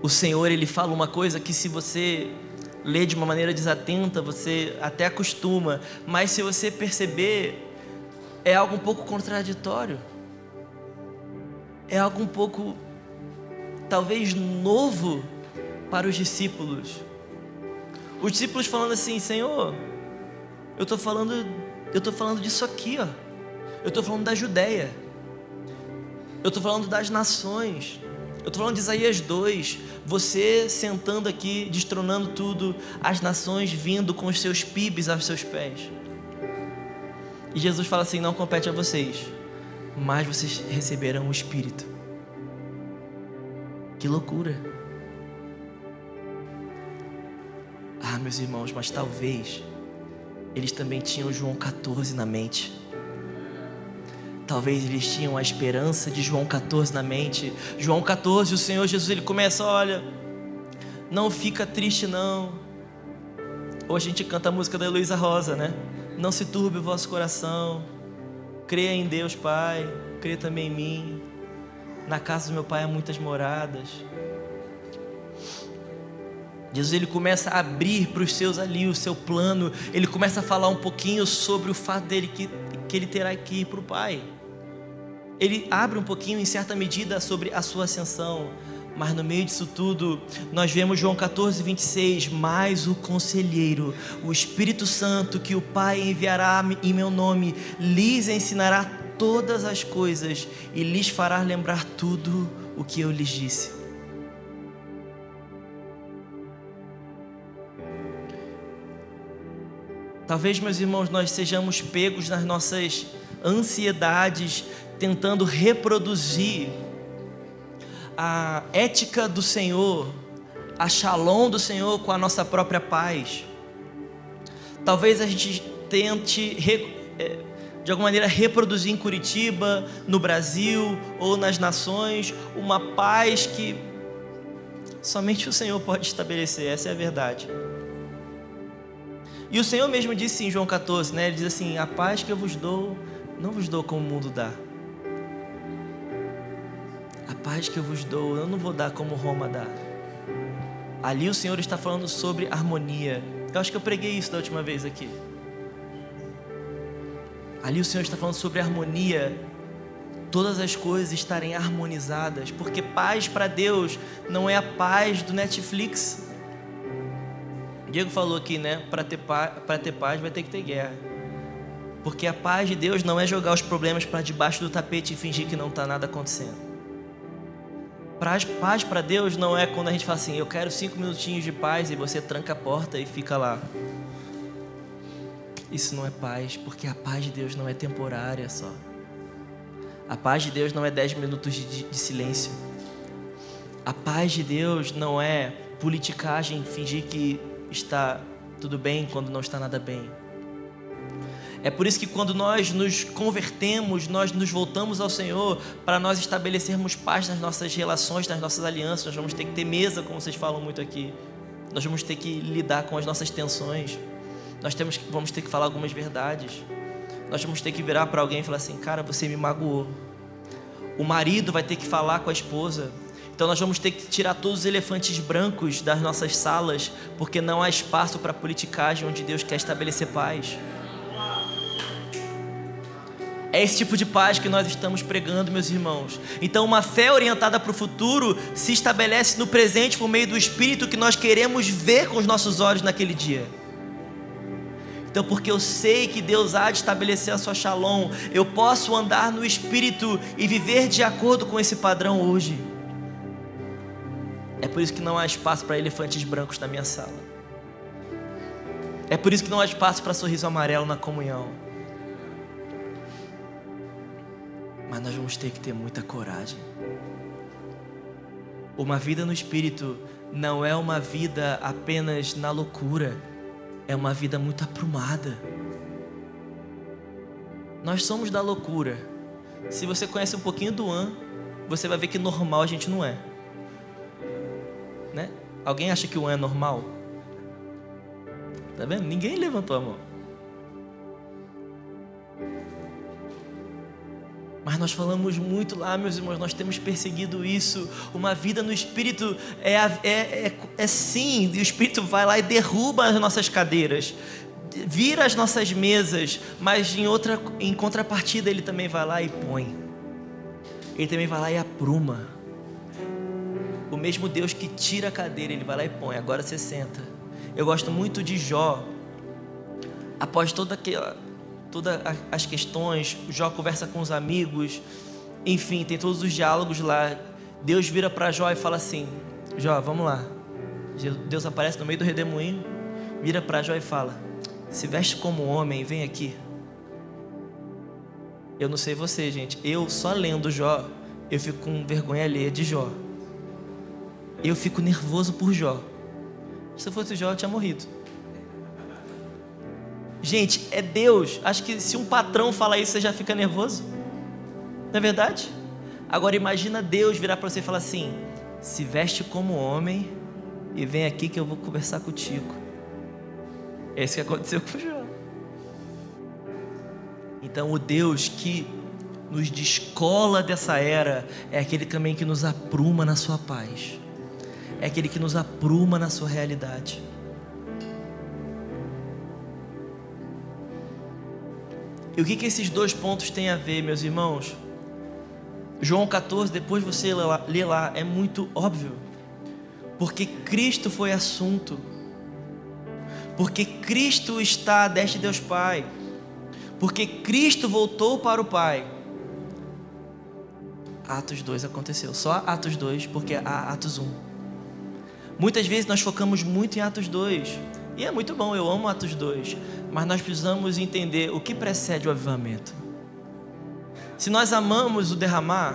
o Senhor ele fala uma coisa que se você lê de uma maneira desatenta, você até acostuma, mas se você perceber, é algo um pouco contraditório. É algo um pouco talvez novo para os discípulos. Os discípulos falando assim: Senhor, eu estou falando, eu estou falando disso aqui, ó. Eu estou falando da Judéia. Eu estou falando das nações. Eu estou falando de Isaías 2. Você sentando aqui, destronando tudo, as nações vindo com os seus pibes aos seus pés. E Jesus fala assim: não compete a vocês, mas vocês receberão o Espírito. Que loucura. Ah, meus irmãos, mas talvez eles também tinham João 14 na mente. Talvez eles tinham a esperança de João 14 na mente. João 14, o Senhor Jesus, ele começa, olha, não fica triste não. Hoje a gente canta a música da Heloísa Rosa, né? Não se turbe o vosso coração. Creia em Deus, Pai. Creia também em mim. Na casa do meu pai há muitas moradas. Jesus ele começa a abrir para os seus ali o seu plano. Ele começa a falar um pouquinho sobre o fato dele que, que ele terá que ir para o Pai. Ele abre um pouquinho, em certa medida, sobre a sua ascensão. Mas no meio disso tudo, nós vemos João 14, 26. Mas o conselheiro, o Espírito Santo, que o Pai enviará em meu nome, lhes ensinará todas as coisas e lhes fará lembrar tudo o que eu lhes disse. Talvez, meus irmãos, nós sejamos pegos nas nossas ansiedades, tentando reproduzir a ética do Senhor, a shalom do Senhor com a nossa própria paz. Talvez a gente tente é, de alguma maneira reproduzir em Curitiba, no Brasil ou nas nações, uma paz que somente o Senhor pode estabelecer, essa é a verdade. E o Senhor mesmo disse em João 14, né? Ele diz assim: A paz que eu vos dou, não vos dou como o mundo dá. A paz que eu vos dou, eu não vou dar como Roma dá. Ali o Senhor está falando sobre harmonia. Eu acho que eu preguei isso da última vez aqui. Ali o Senhor está falando sobre harmonia. Todas as coisas estarem harmonizadas, porque paz para Deus não é a paz do Netflix. Diego falou aqui, né? Para ter, paz, ter paz vai ter que ter guerra. Porque a paz de Deus não é jogar os problemas para debaixo do tapete e fingir que não está nada acontecendo. Paz para Deus não é quando a gente fala assim, eu quero cinco minutinhos de paz e você tranca a porta e fica lá. Isso não é paz, porque a paz de Deus não é temporária só. A paz de Deus não é dez minutos de, de silêncio. A paz de Deus não é politicagem, fingir que está tudo bem quando não está nada bem. É por isso que quando nós nos convertemos, nós nos voltamos ao Senhor para nós estabelecermos paz nas nossas relações, nas nossas alianças. Nós vamos ter que ter mesa, como vocês falam muito aqui. Nós vamos ter que lidar com as nossas tensões. Nós temos, vamos ter que falar algumas verdades. Nós vamos ter que virar para alguém e falar assim: Cara, você me magoou. O marido vai ter que falar com a esposa. Então nós vamos ter que tirar todos os elefantes brancos das nossas salas, porque não há espaço para politicagem onde Deus quer estabelecer paz. É esse tipo de paz que nós estamos pregando, meus irmãos. Então, uma fé orientada para o futuro se estabelece no presente por meio do Espírito que nós queremos ver com os nossos olhos naquele dia. Então, porque eu sei que Deus há de estabelecer a sua shalom, eu posso andar no Espírito e viver de acordo com esse padrão hoje. É por isso que não há espaço para elefantes brancos na minha sala. É por isso que não há espaço para sorriso amarelo na comunhão. mas nós vamos ter que ter muita coragem. Uma vida no espírito não é uma vida apenas na loucura, é uma vida muito aprumada. Nós somos da loucura. Se você conhece um pouquinho do An, você vai ver que normal a gente não é. Né? Alguém acha que o An é normal? Tá vendo? Ninguém levantou a mão. Mas nós falamos muito lá, meus irmãos, nós temos perseguido isso. Uma vida no Espírito é, é, é, é sim, e o Espírito vai lá e derruba as nossas cadeiras, vira as nossas mesas, mas em, outra, em contrapartida ele também vai lá e põe. Ele também vai lá e apruma. O mesmo Deus que tira a cadeira, ele vai lá e põe. Agora você senta. Eu gosto muito de Jó. Após toda aquela todas as questões, Jó conversa com os amigos, enfim, tem todos os diálogos lá. Deus vira para Jó e fala assim: Jó, vamos lá. Deus aparece no meio do redemoinho, vira para Jó e fala: Se veste como homem, vem aqui. Eu não sei você, gente. Eu só lendo Jó, eu fico com vergonha alheia de Jó. Eu fico nervoso por Jó. Se eu fosse Jó, eu tinha morrido. Gente, é Deus. Acho que se um patrão falar isso, você já fica nervoso. Não é verdade? Agora imagina Deus virar para você e falar assim: se veste como homem e vem aqui que eu vou conversar contigo. É isso que aconteceu com João. Então o Deus que nos descola dessa era é aquele também que nos apruma na sua paz. É aquele que nos apruma na sua realidade. E o que, que esses dois pontos têm a ver, meus irmãos? João 14, depois você lê lá, é muito óbvio. Porque Cristo foi assunto. Porque Cristo está à destra de Deus Pai. Porque Cristo voltou para o Pai. Atos 2 aconteceu. Só Atos 2, porque há Atos 1. Muitas vezes nós focamos muito em Atos 2. E é muito bom, eu amo Atos 2. Mas nós precisamos entender o que precede o avivamento. Se nós amamos o derramar,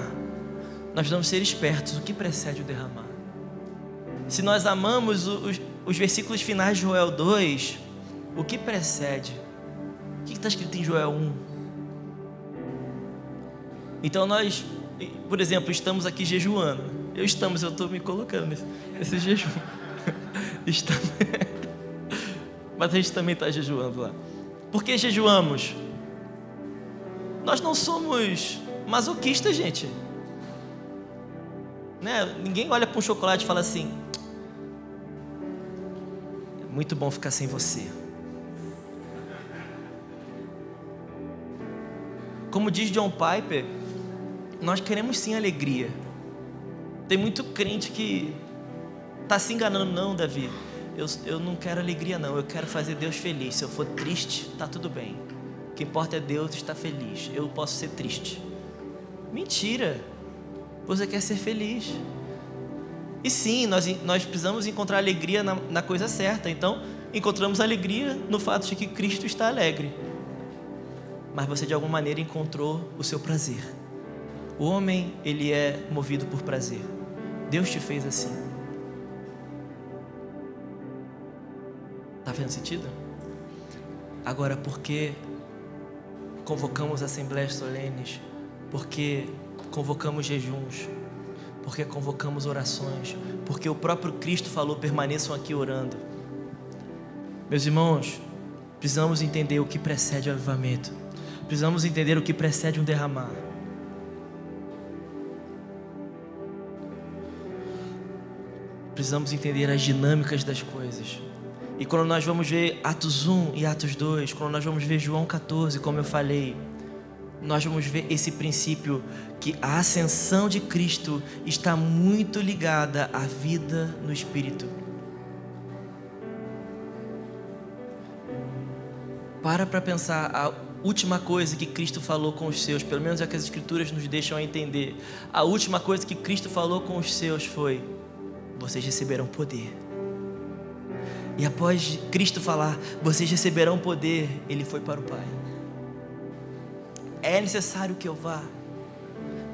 nós precisamos ser espertos. O que precede o derramar? Se nós amamos os, os versículos finais de Joel 2, o que precede? O que está escrito em Joel 1? Então nós, por exemplo, estamos aqui jejuando. Eu estamos, eu estou me colocando nesse, nesse jejum. Estamos. Mas a gente também está jejuando lá. Por que jejuamos? Nós não somos masoquistas, gente. Né? Ninguém olha para um chocolate e fala assim: muito bom ficar sem você. Como diz John Piper, nós queremos sim alegria. Tem muito crente que está se enganando, não, Davi. Eu, eu não quero alegria, não. Eu quero fazer Deus feliz. Se eu for triste, tá tudo bem. O que importa é Deus estar feliz. Eu posso ser triste. Mentira. Você quer ser feliz. E sim, nós, nós precisamos encontrar alegria na, na coisa certa. Então, encontramos alegria no fato de que Cristo está alegre. Mas você de alguma maneira encontrou o seu prazer. O homem, ele é movido por prazer. Deus te fez assim. Tá fazendo sentido? Agora, por que convocamos assembleias solenes? Porque convocamos jejuns? Porque convocamos orações? Porque o próprio Cristo falou: permaneçam aqui orando. Meus irmãos, precisamos entender o que precede o avivamento. Precisamos entender o que precede um derramar. precisamos entender as dinâmicas das coisas. E quando nós vamos ver Atos 1 e Atos 2, quando nós vamos ver João 14, como eu falei, nós vamos ver esse princípio que a ascensão de Cristo está muito ligada à vida no Espírito. Para para pensar a última coisa que Cristo falou com os seus, pelo menos é que as Escrituras nos deixam a entender. A última coisa que Cristo falou com os seus foi: vocês receberão poder. E após Cristo falar, vocês receberão poder, ele foi para o Pai. É necessário que eu vá,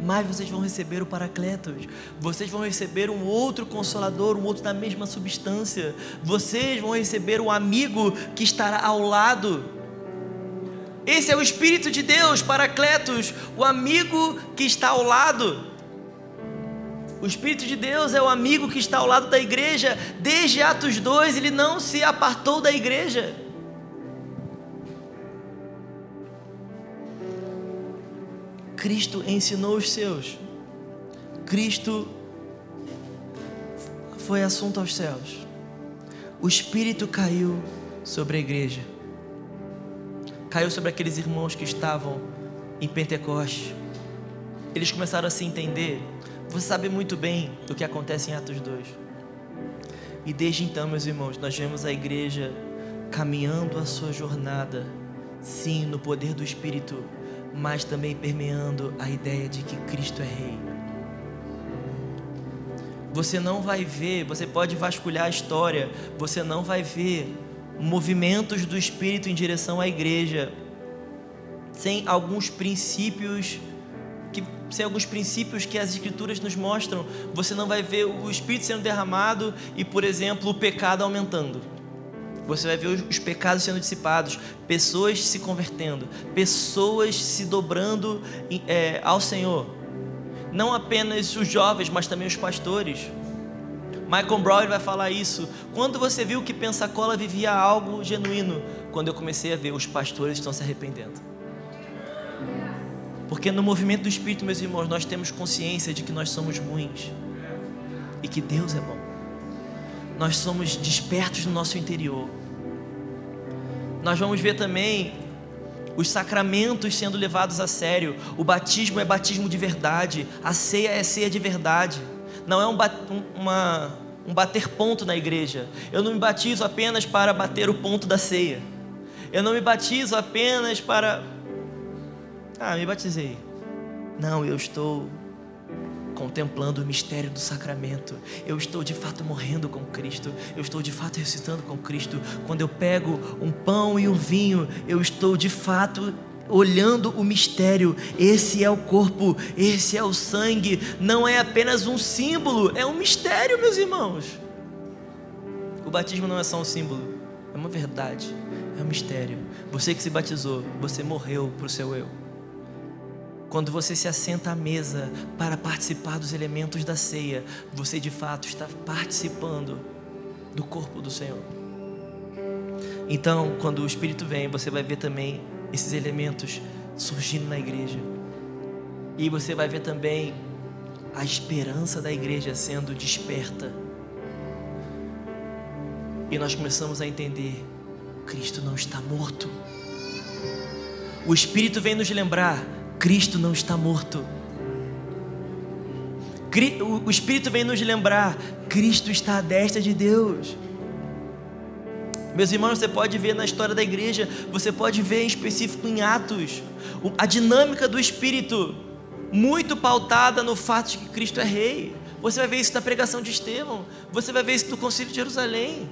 mas vocês vão receber o Paracletos, vocês vão receber um outro consolador, um outro da mesma substância, vocês vão receber um amigo que estará ao lado. Esse é o Espírito de Deus, Paracletos, o amigo que está ao lado. O Espírito de Deus é o amigo que está ao lado da igreja. Desde Atos 2, ele não se apartou da igreja. Cristo ensinou os seus. Cristo foi assunto aos céus. O Espírito caiu sobre a igreja. Caiu sobre aqueles irmãos que estavam em Pentecoste. Eles começaram a se entender você sabe muito bem do que acontece em Atos 2. E desde então, meus irmãos, nós vemos a igreja caminhando a sua jornada, sim, no poder do Espírito, mas também permeando a ideia de que Cristo é Rei. Você não vai ver, você pode vasculhar a história, você não vai ver movimentos do Espírito em direção à igreja sem alguns princípios sem alguns princípios que as escrituras nos mostram, você não vai ver o espírito sendo derramado e, por exemplo, o pecado aumentando. Você vai ver os pecados sendo dissipados, pessoas se convertendo, pessoas se dobrando é, ao Senhor. Não apenas os jovens, mas também os pastores. Michael Brown vai falar isso. Quando você viu que Pensacola vivia algo genuíno? Quando eu comecei a ver os pastores estão se arrependendo. Porque no movimento do Espírito, meus irmãos, nós temos consciência de que nós somos ruins e que Deus é bom. Nós somos despertos no nosso interior. Nós vamos ver também os sacramentos sendo levados a sério. O batismo é batismo de verdade, a ceia é ceia de verdade. Não é um, uma, um bater ponto na igreja. Eu não me batizo apenas para bater o ponto da ceia. Eu não me batizo apenas para ah, me batizei. Não, eu estou contemplando o mistério do sacramento. Eu estou de fato morrendo com Cristo. Eu estou de fato ressuscitando com Cristo. Quando eu pego um pão e um vinho, eu estou de fato olhando o mistério. Esse é o corpo, esse é o sangue. Não é apenas um símbolo, é um mistério, meus irmãos. O batismo não é só um símbolo, é uma verdade, é um mistério. Você que se batizou, você morreu para o seu eu. Quando você se assenta à mesa para participar dos elementos da ceia, você de fato está participando do corpo do Senhor. Então, quando o Espírito vem, você vai ver também esses elementos surgindo na igreja. E você vai ver também a esperança da igreja sendo desperta. E nós começamos a entender: Cristo não está morto. O Espírito vem nos lembrar: Cristo não está morto. O Espírito vem nos lembrar: Cristo está à destra de Deus. Meus irmãos, você pode ver na história da igreja, você pode ver em específico em Atos, a dinâmica do Espírito, muito pautada no fato de que Cristo é Rei. Você vai ver isso na pregação de Estevão, você vai ver isso no Concílio de Jerusalém.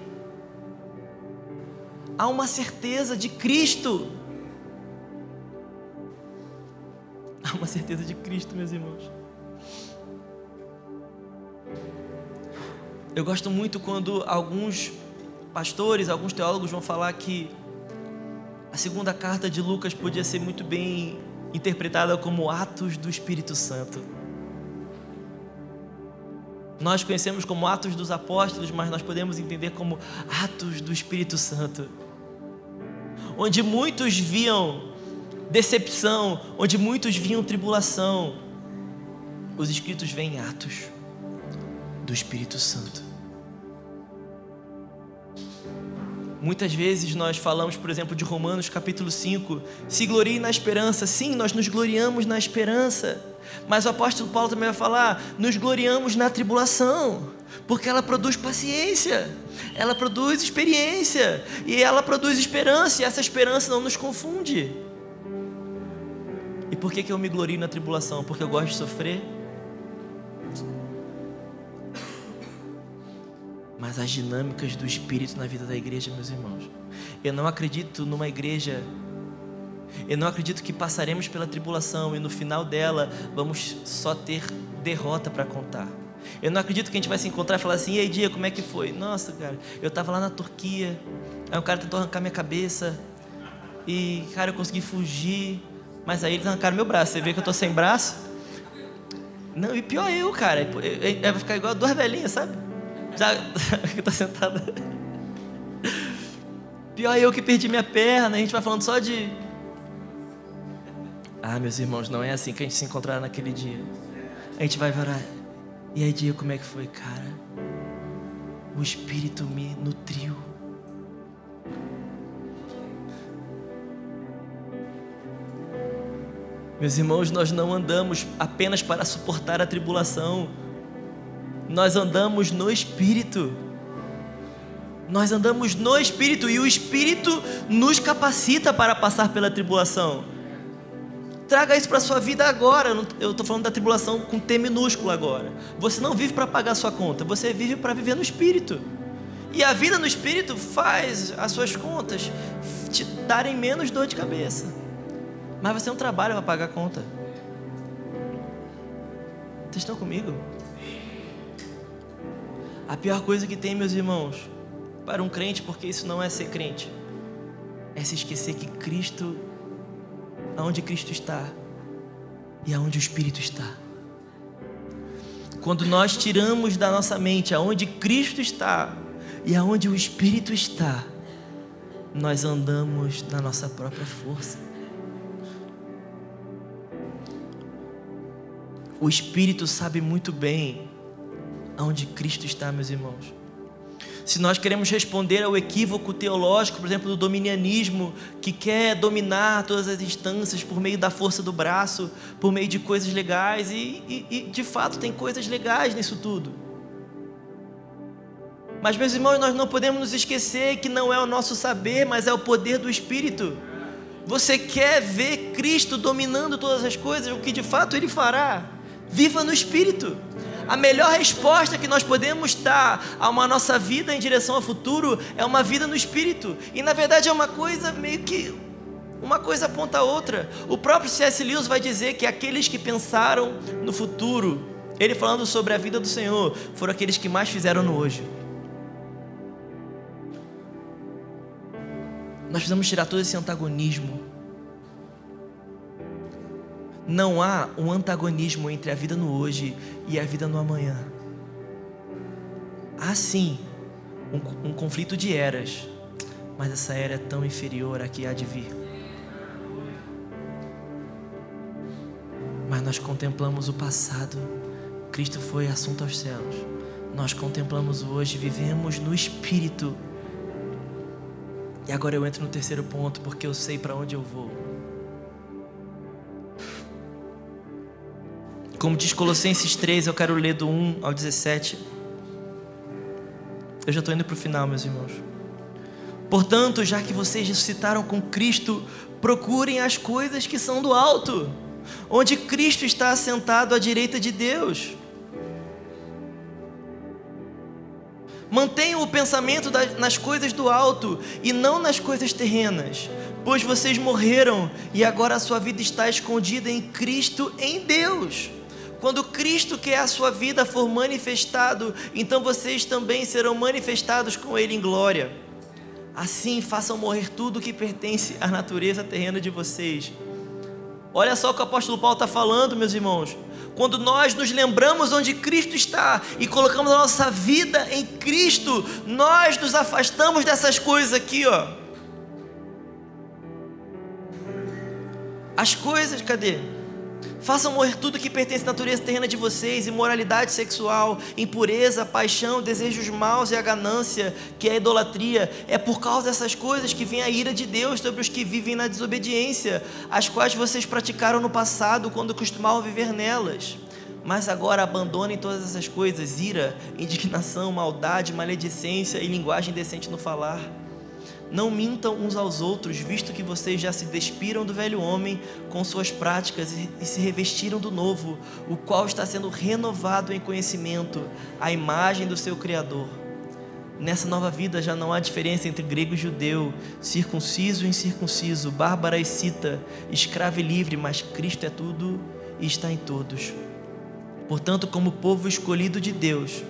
Há uma certeza de Cristo. Há uma certeza de Cristo, meus irmãos. Eu gosto muito quando alguns pastores, alguns teólogos vão falar que a segunda carta de Lucas podia ser muito bem interpretada como Atos do Espírito Santo. Nós conhecemos como Atos dos Apóstolos, mas nós podemos entender como Atos do Espírito Santo. Onde muitos viam decepção, onde muitos viam tribulação, os escritos veem Atos do Espírito Santo. Muitas vezes nós falamos, por exemplo, de Romanos capítulo 5, se glorie na esperança. Sim, nós nos gloriamos na esperança. Mas o apóstolo Paulo também vai falar, nos gloriamos na tribulação, porque ela produz paciência, ela produz experiência, e ela produz esperança, e essa esperança não nos confunde. Por que, que eu me glorio na tribulação? Porque eu gosto de sofrer? mas as dinâmicas do Espírito na vida da igreja, meus irmãos. Eu não acredito numa igreja. Eu não acredito que passaremos pela tribulação e no final dela vamos só ter derrota para contar. Eu não acredito que a gente vai se encontrar e falar assim: e aí, dia, como é que foi? Nossa, cara, eu estava lá na Turquia, aí um cara tentou arrancar minha cabeça, e, cara, eu consegui fugir, mas aí eles arrancaram meu braço. Você vê que eu tô sem braço? Não, e pior eu, cara, vai ficar igual duas velhinhas, sabe? Já que tá sentada. Pior eu que perdi minha perna, a gente vai falando só de. Ah, meus irmãos, não é assim que a gente se encontrar naquele dia. A gente vai varar. E aí, dia, como é que foi, cara? O Espírito me nutriu. Meus irmãos, nós não andamos apenas para suportar a tribulação nós andamos no Espírito. Nós andamos no Espírito e o Espírito nos capacita para passar pela tribulação. Traga isso para a sua vida agora. Eu estou falando da tribulação com T minúsculo agora. Você não vive para pagar sua conta, você vive para viver no Espírito. E a vida no Espírito faz as suas contas te darem menos dor de cabeça. Mas você não trabalha para pagar a conta. Vocês estão comigo? A pior coisa que tem, meus irmãos, para um crente, porque isso não é ser crente, é se esquecer que Cristo, aonde Cristo está e aonde o Espírito está. Quando nós tiramos da nossa mente aonde Cristo está e aonde o Espírito está, nós andamos na nossa própria força. O Espírito sabe muito bem aonde Cristo está, meus irmãos. Se nós queremos responder ao equívoco teológico, por exemplo, do dominianismo, que quer dominar todas as instâncias por meio da força do braço, por meio de coisas legais, e, e, e de fato tem coisas legais nisso tudo. Mas, meus irmãos, nós não podemos nos esquecer que não é o nosso saber, mas é o poder do Espírito. Você quer ver Cristo dominando todas as coisas, o que de fato Ele fará? Viva no Espírito. A melhor resposta que nós podemos dar a uma nossa vida em direção ao futuro é uma vida no espírito. E na verdade é uma coisa meio que uma coisa aponta a outra. O próprio C.S. Lewis vai dizer que aqueles que pensaram no futuro, ele falando sobre a vida do Senhor, foram aqueles que mais fizeram no hoje. Nós precisamos tirar todo esse antagonismo não há um antagonismo entre a vida no hoje e a vida no amanhã. Há sim um, um conflito de eras, mas essa era é tão inferior à que há de vir. Mas nós contemplamos o passado, Cristo foi assunto aos céus. Nós contemplamos o hoje, vivemos no Espírito E agora eu entro no terceiro ponto, porque eu sei para onde eu vou. Como diz Colossenses 3, eu quero ler do 1 ao 17. Eu já estou indo para o final, meus irmãos. Portanto, já que vocês ressuscitaram com Cristo, procurem as coisas que são do alto, onde Cristo está assentado à direita de Deus. Mantenham o pensamento nas coisas do alto e não nas coisas terrenas, pois vocês morreram e agora a sua vida está escondida em Cristo em Deus. Quando Cristo, que é a sua vida, for manifestado, então vocês também serão manifestados com Ele em glória. Assim, façam morrer tudo que pertence à natureza terrena de vocês. Olha só o que o apóstolo Paulo está falando, meus irmãos. Quando nós nos lembramos onde Cristo está e colocamos a nossa vida em Cristo, nós nos afastamos dessas coisas aqui, ó. As coisas, cadê? Façam morrer tudo que pertence à natureza terrena de vocês: imoralidade sexual, impureza, paixão, desejos maus e a ganância, que é a idolatria. É por causa dessas coisas que vem a ira de Deus sobre os que vivem na desobediência, as quais vocês praticaram no passado quando costumavam viver nelas. Mas agora abandonem todas essas coisas: ira, indignação, maldade, maledicência e linguagem decente no falar não mintam uns aos outros, visto que vocês já se despiram do velho homem com suas práticas e se revestiram do novo, o qual está sendo renovado em conhecimento, à imagem do seu Criador. Nessa nova vida já não há diferença entre grego e judeu, circunciso e incircunciso, bárbara e cita, escravo e livre, mas Cristo é tudo e está em todos. Portanto, como povo escolhido de Deus,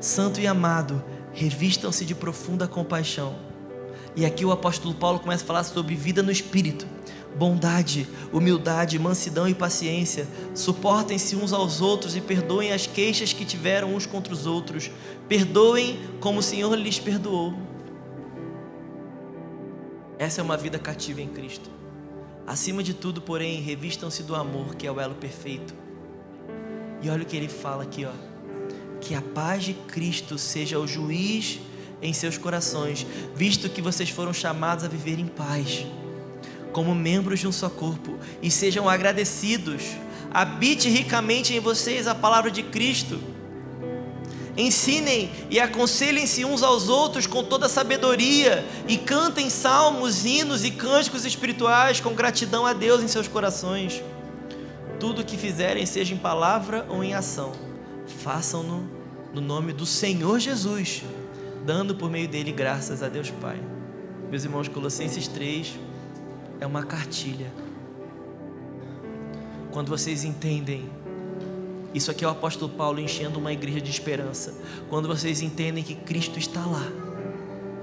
santo e amado, revistam-se de profunda compaixão e aqui o apóstolo Paulo começa a falar sobre vida no espírito, bondade, humildade, mansidão e paciência. Suportem-se uns aos outros e perdoem as queixas que tiveram uns contra os outros. Perdoem como o Senhor lhes perdoou. Essa é uma vida cativa em Cristo. Acima de tudo, porém, revistam-se do amor, que é o elo perfeito. E olha o que ele fala aqui, ó. Que a paz de Cristo seja o juiz em seus corações, visto que vocês foram chamados a viver em paz, como membros de um só corpo, e sejam agradecidos. Habite ricamente em vocês a palavra de Cristo. Ensinem e aconselhem-se uns aos outros com toda sabedoria e cantem salmos, hinos e cânticos espirituais com gratidão a Deus em seus corações. Tudo o que fizerem, seja em palavra ou em ação, façam-no no nome do Senhor Jesus dando por meio dele graças a Deus Pai. Meus irmãos, Colossenses 3 é uma cartilha. Quando vocês entendem, isso aqui é o apóstolo Paulo enchendo uma igreja de esperança. Quando vocês entendem que Cristo está lá,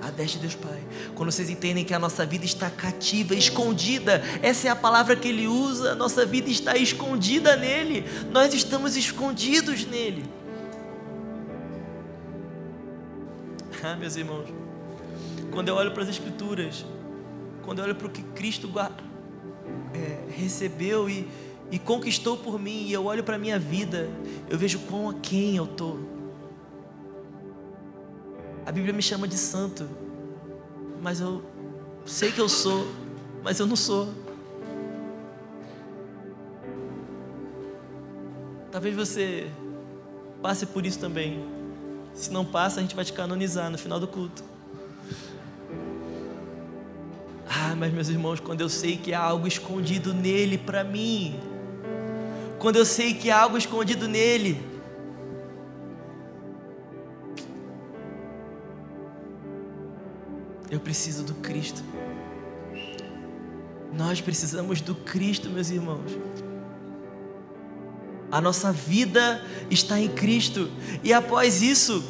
a destra de Deus Pai. Quando vocês entendem que a nossa vida está cativa, escondida, essa é a palavra que ele usa, nossa vida está escondida nele, nós estamos escondidos nele. Ah, meus irmãos, quando eu olho para as Escrituras, quando eu olho para o que Cristo é, recebeu e, e conquistou por mim, e eu olho para a minha vida, eu vejo com quem eu estou. A Bíblia me chama de santo, mas eu sei que eu sou, mas eu não sou. Talvez você passe por isso também. Se não passa, a gente vai te canonizar no final do culto. Ah, mas meus irmãos, quando eu sei que há algo escondido nele para mim, quando eu sei que há algo escondido nele, eu preciso do Cristo. Nós precisamos do Cristo, meus irmãos. A nossa vida está em Cristo. E após isso,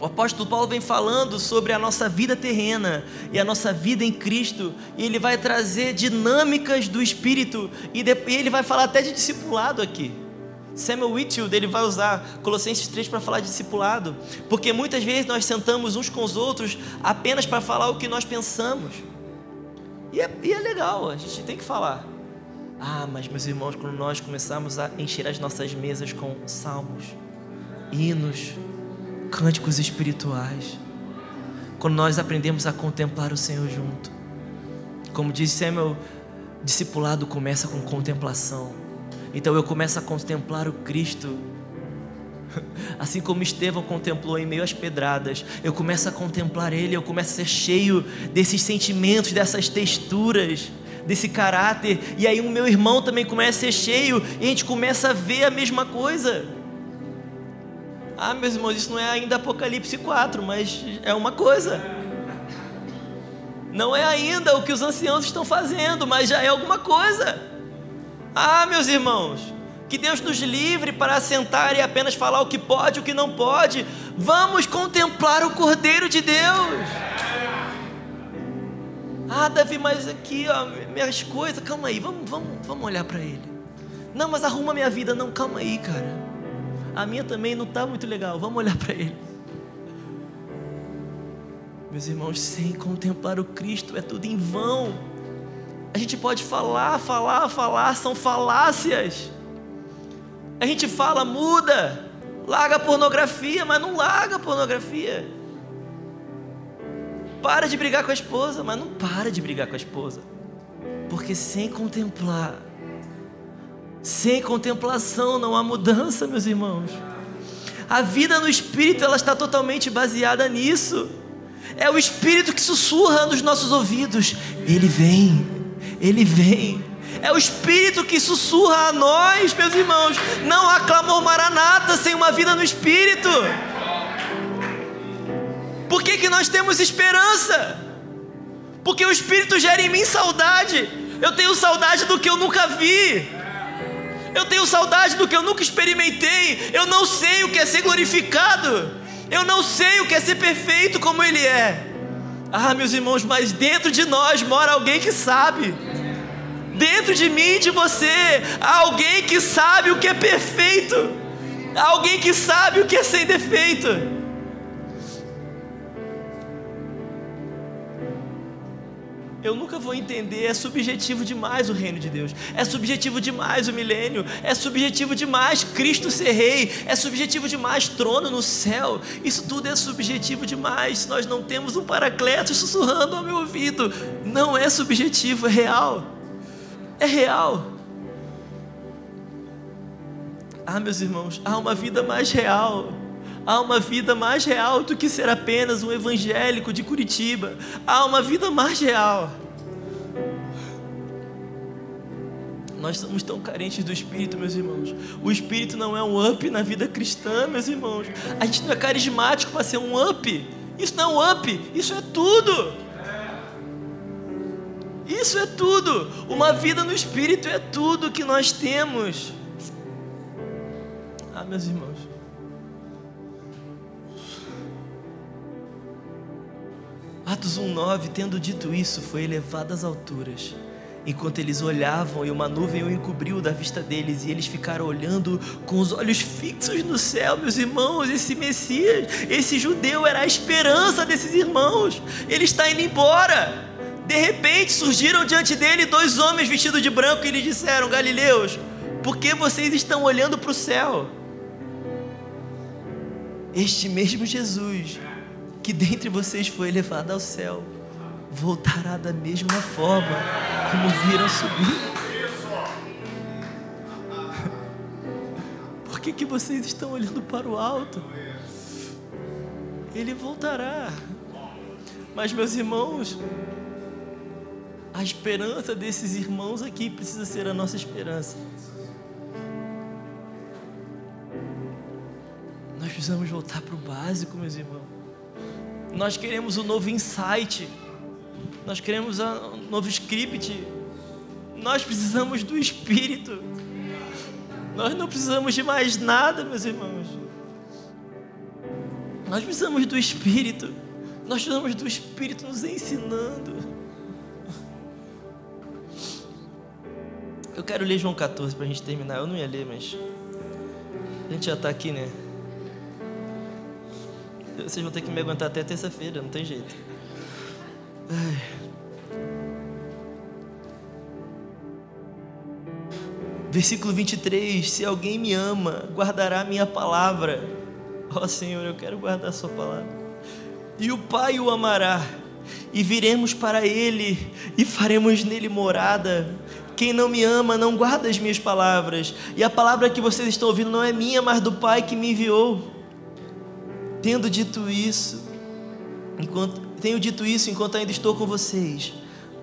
o apóstolo Paulo vem falando sobre a nossa vida terrena e a nossa vida em Cristo, e ele vai trazer dinâmicas do Espírito, e ele vai falar até de discipulado aqui. Samuel Whitfield ele vai usar Colossenses 3 para falar de discipulado, porque muitas vezes nós sentamos uns com os outros apenas para falar o que nós pensamos, e é, e é legal, a gente tem que falar. Ah, mas meus irmãos, quando nós começarmos a encher as nossas mesas com salmos, hinos, cânticos espirituais, quando nós aprendemos a contemplar o Senhor junto. Como disse Samuel, discipulado começa com contemplação. Então eu começo a contemplar o Cristo. Assim como Estevão contemplou em meio às pedradas, eu começo a contemplar Ele, eu começo a ser cheio desses sentimentos, dessas texturas, desse caráter, e aí o meu irmão também começa a ser cheio, e a gente começa a ver a mesma coisa. Ah, meus irmãos, isso não é ainda Apocalipse 4, mas é uma coisa. Não é ainda o que os anciãos estão fazendo, mas já é alguma coisa. Ah, meus irmãos, que Deus nos livre para sentar e apenas falar o que pode e o que não pode. Vamos contemplar o Cordeiro de Deus. Ah, Davi, mas aqui, ó, minhas coisas, calma aí, vamos, vamos, vamos olhar para ele. Não, mas arruma minha vida, não, calma aí, cara a minha também não está muito legal, vamos olhar para ele. Meus irmãos, sem contemplar o Cristo é tudo em vão. A gente pode falar, falar, falar, são falácias. A gente fala, muda, larga a pornografia, mas não larga a pornografia. Para de brigar com a esposa, mas não para de brigar com a esposa. Porque sem contemplar sem contemplação não há mudança, meus irmãos. A vida no espírito ela está totalmente baseada nisso. É o espírito que sussurra nos nossos ouvidos. Ele vem. Ele vem. É o Espírito que sussurra a nós, meus irmãos. Não há clamor maranata sem uma vida no Espírito. Por que, que nós temos esperança? Porque o Espírito gera em mim saudade. Eu tenho saudade do que eu nunca vi. Eu tenho saudade do que eu nunca experimentei. Eu não sei o que é ser glorificado. Eu não sei o que é ser perfeito como Ele é. Ah, meus irmãos, mas dentro de nós mora alguém que sabe. Dentro de mim e de você, há alguém que sabe o que é perfeito. Há alguém que sabe o que é sem defeito. Eu nunca vou entender. É subjetivo demais o reino de Deus, é subjetivo demais o milênio, é subjetivo demais Cristo ser rei, é subjetivo demais trono no céu. Isso tudo é subjetivo demais. Nós não temos um paracleto sussurrando ao meu ouvido, não é subjetivo, é real. É real. Ah, meus irmãos, há uma vida mais real Há uma vida mais real do que ser apenas um evangélico de Curitiba. Há uma vida mais real. Nós somos tão carentes do Espírito, meus irmãos. O Espírito não é um up na vida cristã, meus irmãos. A gente não é carismático para ser um up. Isso não é um up, isso é tudo. Isso é tudo. Uma vida no Espírito é tudo que nós temos. Ah, meus irmãos. Atos 1,9: Tendo dito isso, foi elevado às alturas. Enquanto eles olhavam, e uma nuvem o encobriu da vista deles, e eles ficaram olhando com os olhos fixos no céu, meus irmãos. Esse Messias, esse judeu, era a esperança desses irmãos. Ele está indo embora. De repente surgiram diante dele dois homens vestidos de branco e lhe disseram: Galileus, por que vocês estão olhando para o céu? Este mesmo Jesus que dentre vocês foi levado ao céu, voltará da mesma forma como viram subir. Por que, que vocês estão olhando para o alto? Ele voltará. Mas, meus irmãos, a esperança desses irmãos aqui precisa ser a nossa esperança. Nós precisamos voltar para o básico, meus irmãos. Nós queremos um novo insight. Nós queremos um novo script. Nós precisamos do Espírito. Nós não precisamos de mais nada, meus irmãos. Nós precisamos do Espírito. Nós precisamos do Espírito nos ensinando. Eu quero ler João 14 para a gente terminar. Eu não ia ler, mas a gente já está aqui, né? Vocês vão ter que me aguentar até terça-feira, não tem jeito. Ai. Versículo 23: Se alguém me ama, guardará minha palavra. Ó oh, Senhor, eu quero guardar Sua palavra. e o Pai o amará, e viremos para ele e faremos nele morada. Quem não me ama não guarda as minhas palavras, e a palavra que vocês estão ouvindo não é minha, mas do Pai que me enviou. Tendo dito isso, enquanto tenho dito isso enquanto ainda estou com vocês,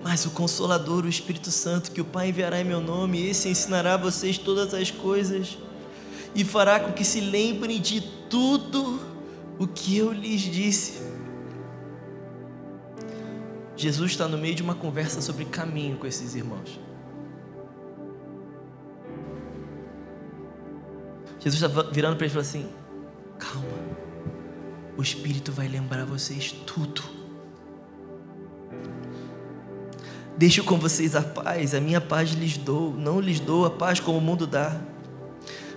mas o Consolador, o Espírito Santo, que o Pai enviará em meu nome, esse ensinará a vocês todas as coisas e fará com que se lembrem de tudo o que eu lhes disse. Jesus está no meio de uma conversa sobre caminho com esses irmãos. Jesus está virando para eles e falando assim: calma, o Espírito vai lembrar vocês tudo. Deixo com vocês a paz, a minha paz lhes dou, não lhes dou a paz como o mundo dá.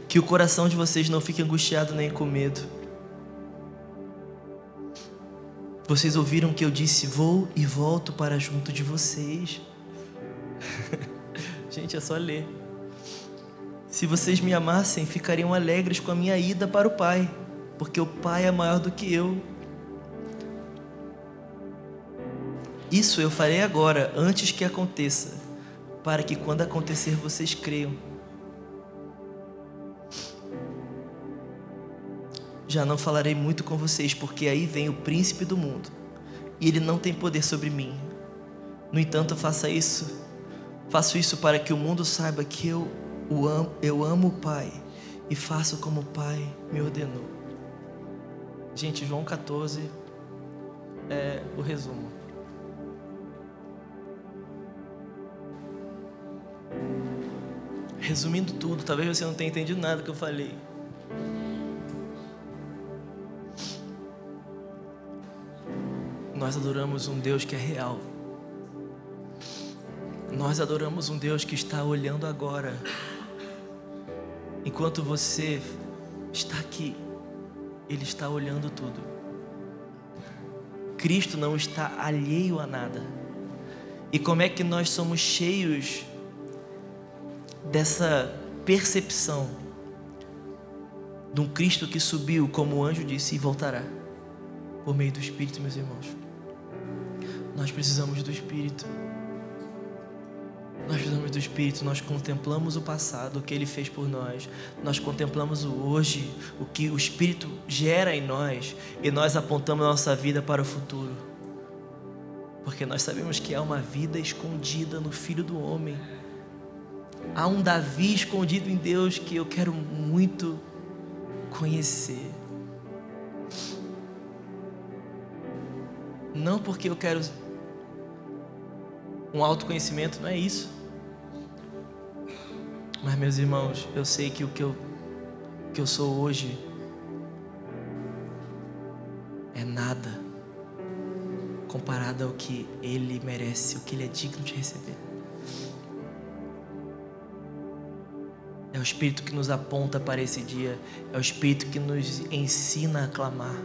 Que o coração de vocês não fique angustiado nem com medo. Vocês ouviram que eu disse: Vou e volto para junto de vocês. Gente, é só ler. Se vocês me amassem, ficariam alegres com a minha ida para o Pai, porque o Pai é maior do que eu. Isso eu farei agora, antes que aconteça, para que quando acontecer vocês creiam. Já não falarei muito com vocês, porque aí vem o príncipe do mundo, e ele não tem poder sobre mim. No entanto, faça isso. Faço isso para que o mundo saiba que eu o amo, eu amo o Pai e faço como o Pai me ordenou. Gente, João 14 é o resumo. Resumindo tudo, talvez você não tenha entendido nada que eu falei. Nós adoramos um Deus que é real. Nós adoramos um Deus que está olhando agora. Enquanto você está aqui, Ele está olhando tudo. Cristo não está alheio a nada. E como é que nós somos cheios dessa percepção de um Cristo que subiu, como o anjo disse, e voltará por meio do Espírito, meus irmãos? Nós precisamos do Espírito. Nós precisamos do Espírito, nós contemplamos o passado, o que Ele fez por nós, nós contemplamos o hoje, o que o Espírito gera em nós, e nós apontamos a nossa vida para o futuro, porque nós sabemos que há uma vida escondida no Filho do Homem, há um Davi escondido em Deus que eu quero muito conhecer. Não porque eu quero um autoconhecimento, não é isso. Mas meus irmãos, eu sei que o que eu, que eu sou hoje é nada comparado ao que Ele merece, o que Ele é digno de receber. É o Espírito que nos aponta para esse dia, é o Espírito que nos ensina a clamar,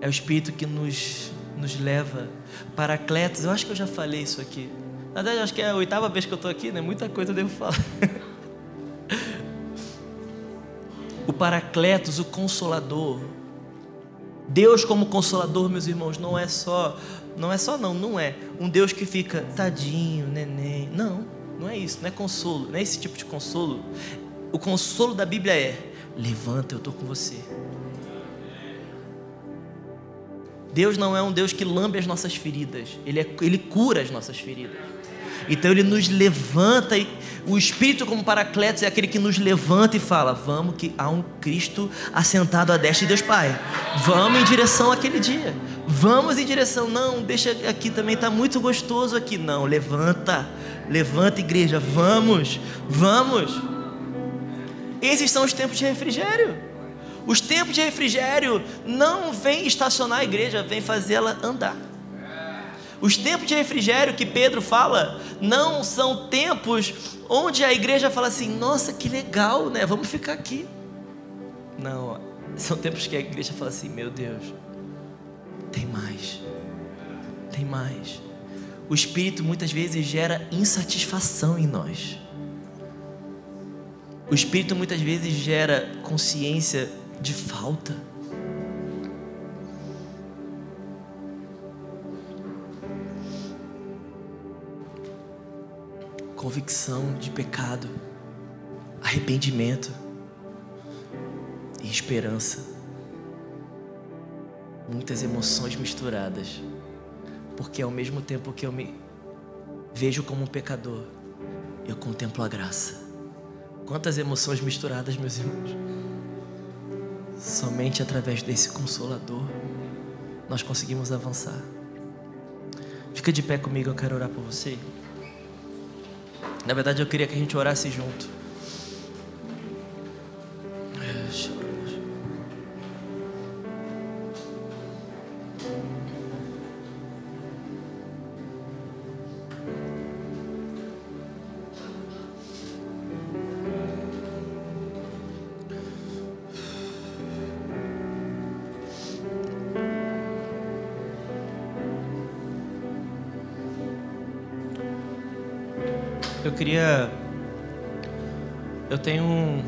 é o Espírito que nos nos leva. Paracletos, eu acho que eu já falei isso aqui. Na verdade, acho que é a oitava vez que eu estou aqui, né? Muita coisa eu devo falar. o Paracletos, o Consolador. Deus como Consolador, meus irmãos, não é só, não é só não, não é um Deus que fica tadinho, neném. Não, não é isso, não é consolo, não é esse tipo de consolo. O consolo da Bíblia é: levanta, eu estou com você. Deus não é um Deus que lambe as nossas feridas, Ele, é, ele cura as nossas feridas. Então Ele nos levanta, e o Espírito, como Paracletos, é aquele que nos levanta e fala: Vamos, que há um Cristo assentado à destra de Deus Pai. Vamos em direção àquele dia. Vamos em direção, não, deixa aqui também, está muito gostoso aqui. Não, levanta, levanta, igreja, vamos, vamos. Esses são os tempos de refrigério. Os tempos de refrigério não vêm estacionar a igreja, vêm fazê-la andar. Os tempos de refrigério que Pedro fala não são tempos onde a igreja fala assim: nossa, que legal, né? Vamos ficar aqui. Não, são tempos que a igreja fala assim: meu Deus, tem mais, tem mais. O Espírito muitas vezes gera insatisfação em nós. O Espírito muitas vezes gera consciência de falta. Convicção de pecado, arrependimento e esperança. Muitas emoções misturadas, porque ao mesmo tempo que eu me vejo como um pecador, eu contemplo a graça. Quantas emoções misturadas, meus irmãos. Somente através desse consolador nós conseguimos avançar. Fica de pé comigo, eu quero orar por você. Na verdade, eu queria que a gente orasse junto. Eu queria. Eu tenho um,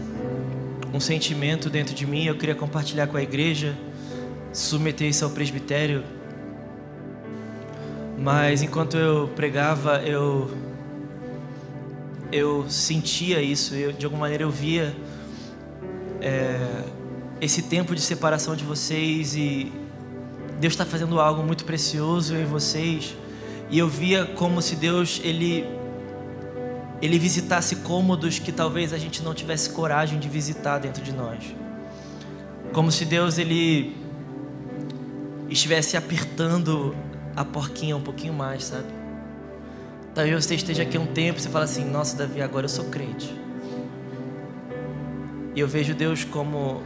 um sentimento dentro de mim, eu queria compartilhar com a igreja, submeter isso ao presbitério. Mas enquanto eu pregava, eu eu sentia isso, eu, de alguma maneira eu via é, esse tempo de separação de vocês e Deus está fazendo algo muito precioso em vocês e eu via como se Deus ele ele visitasse cômodos que talvez a gente não tivesse coragem de visitar dentro de nós. Como se Deus ele estivesse apertando a porquinha um pouquinho mais, sabe? Talvez você esteja aqui um tempo e você fala assim: "Nossa, Davi, agora eu sou crente". E eu vejo Deus como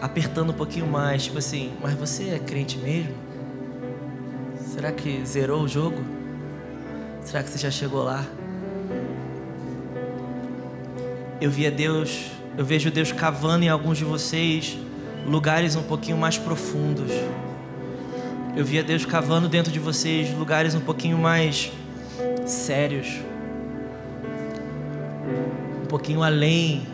apertando um pouquinho mais, tipo assim: "Mas você é crente mesmo? Será que zerou o jogo? Será que você já chegou lá?" Eu via Deus, eu vejo Deus cavando em alguns de vocês lugares um pouquinho mais profundos. Eu via Deus cavando dentro de vocês lugares um pouquinho mais sérios. Um pouquinho além.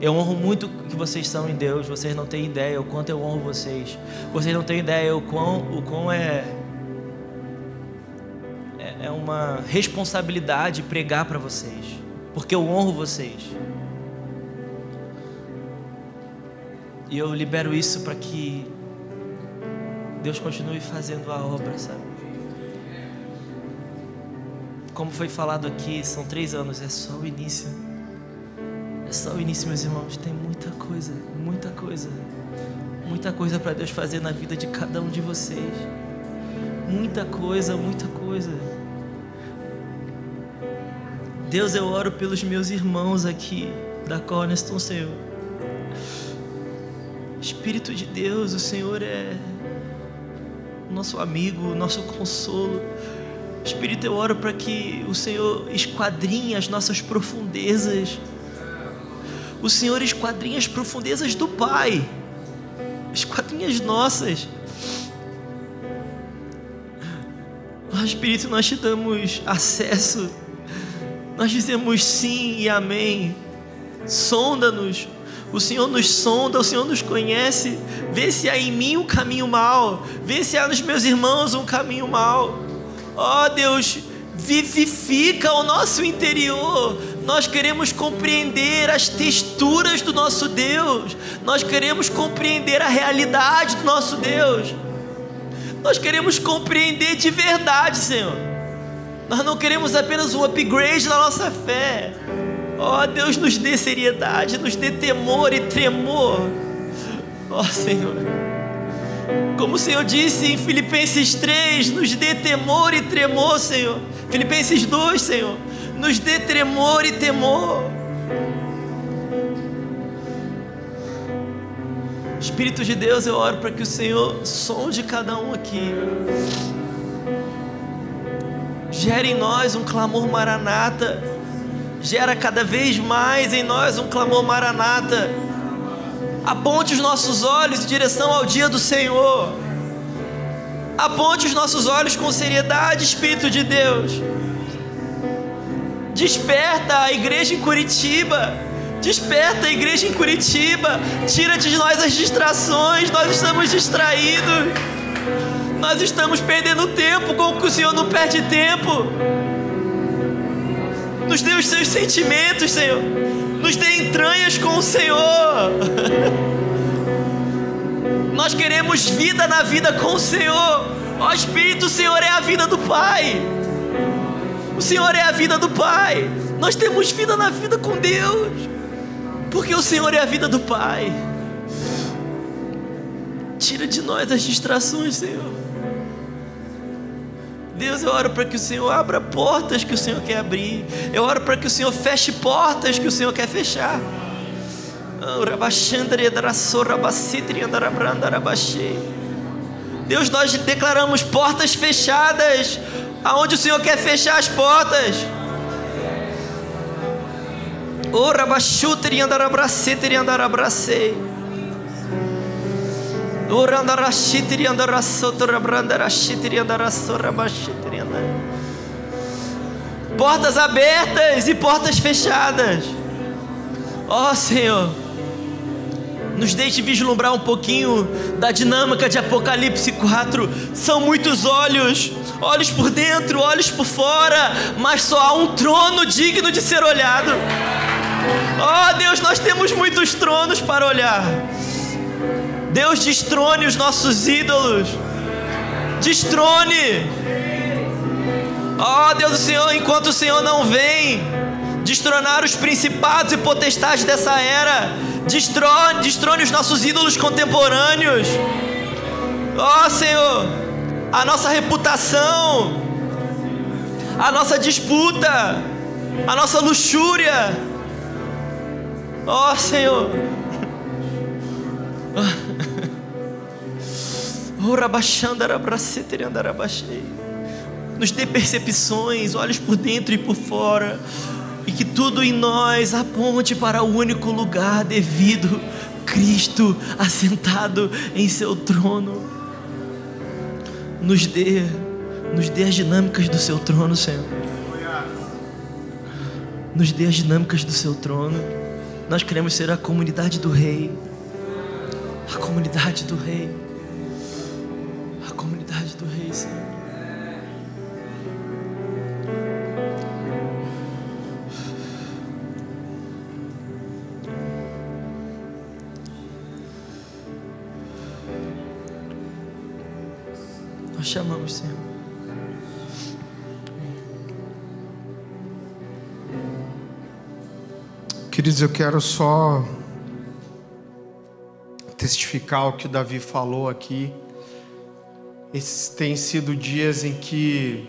Eu honro muito o que vocês são em Deus. Vocês não têm ideia o quanto eu honro vocês. Vocês não têm ideia o quão, o quão é, é, é uma responsabilidade pregar para vocês porque eu honro vocês. E eu libero isso para que Deus continue fazendo a obra, sabe? Como foi falado aqui, são três anos, é só o início. É só o início, meus irmãos. Tem muita coisa, muita coisa, muita coisa para Deus fazer na vida de cada um de vocês. Muita coisa, muita coisa. Deus, eu oro pelos meus irmãos aqui da Cornerstone, Senhor. Espírito de Deus, o Senhor é nosso amigo, nosso consolo. Espírito, eu oro para que o Senhor esquadrinhe as nossas profundezas. O Senhor esquadrinha as profundezas do Pai, esquadrinha as nossas. Oh, Espírito, nós te damos acesso nós dizemos sim e amém. Sonda-nos. O Senhor nos sonda, o Senhor nos conhece. Vê se há em mim um caminho mal. Vê se há nos meus irmãos um caminho mal. Ó oh, Deus, vivifica o nosso interior. Nós queremos compreender as texturas do nosso Deus. Nós queremos compreender a realidade do nosso Deus. Nós queremos compreender de verdade, Senhor. Nós não queremos apenas um upgrade na nossa fé. Oh, Deus, nos dê seriedade, nos dê temor e tremor. Oh, Senhor. Como o Senhor disse em Filipenses 3, nos dê temor e tremor, Senhor. Filipenses 2, Senhor. Nos dê tremor e temor. Espírito de Deus, eu oro para que o Senhor sonde cada um aqui gera em nós um clamor maranata, gera cada vez mais em nós um clamor maranata. Aponte os nossos olhos em direção ao dia do Senhor. Aponte os nossos olhos com seriedade, Espírito de Deus. Desperta a igreja em Curitiba. Desperta a igreja em Curitiba. Tira de nós as distrações. Nós estamos distraídos. Nós estamos perdendo tempo com o que o Senhor não perde tempo. Nos dê os seus sentimentos, Senhor. Nos dê entranhas com o Senhor. Nós queremos vida na vida com o Senhor. Ó Espírito, o Senhor é a vida do Pai. O Senhor é a vida do Pai. Nós temos vida na vida com Deus. Porque o Senhor é a vida do Pai. Tira de nós as distrações, Senhor. Deus, eu oro para que o Senhor abra portas que o Senhor quer abrir. Eu oro para que o Senhor feche portas que o Senhor quer fechar. Deus, nós declaramos portas fechadas, aonde o Senhor quer fechar as portas. Oh, rabachutri andarabracetri andarabracei. Portas abertas e portas fechadas. Ó oh, Senhor, nos deixe vislumbrar um pouquinho da dinâmica de Apocalipse 4. São muitos olhos, olhos por dentro, olhos por fora, mas só há um trono digno de ser olhado. Ó oh, Deus, nós temos muitos tronos para olhar. Deus destrone os nossos ídolos. Destrone. Ó oh, Deus do Senhor, enquanto o Senhor não vem destronar os principados e potestades dessa era, destrone, destrone os nossos ídolos contemporâneos. Ó oh, Senhor, a nossa reputação, a nossa disputa, a nossa luxúria. Ó oh, Senhor. Nos dê percepções, olhos por dentro e por fora, e que tudo em nós aponte para o único lugar devido, Cristo assentado em seu trono. Nos dê, nos dê as dinâmicas do seu trono, Senhor. Nos dê as dinâmicas do seu trono. Nós queremos ser a comunidade do Rei. A comunidade do Rei. Chamamos, Senhor.
Queridos, eu quero só testificar o que o Davi falou aqui. Esses têm sido dias em que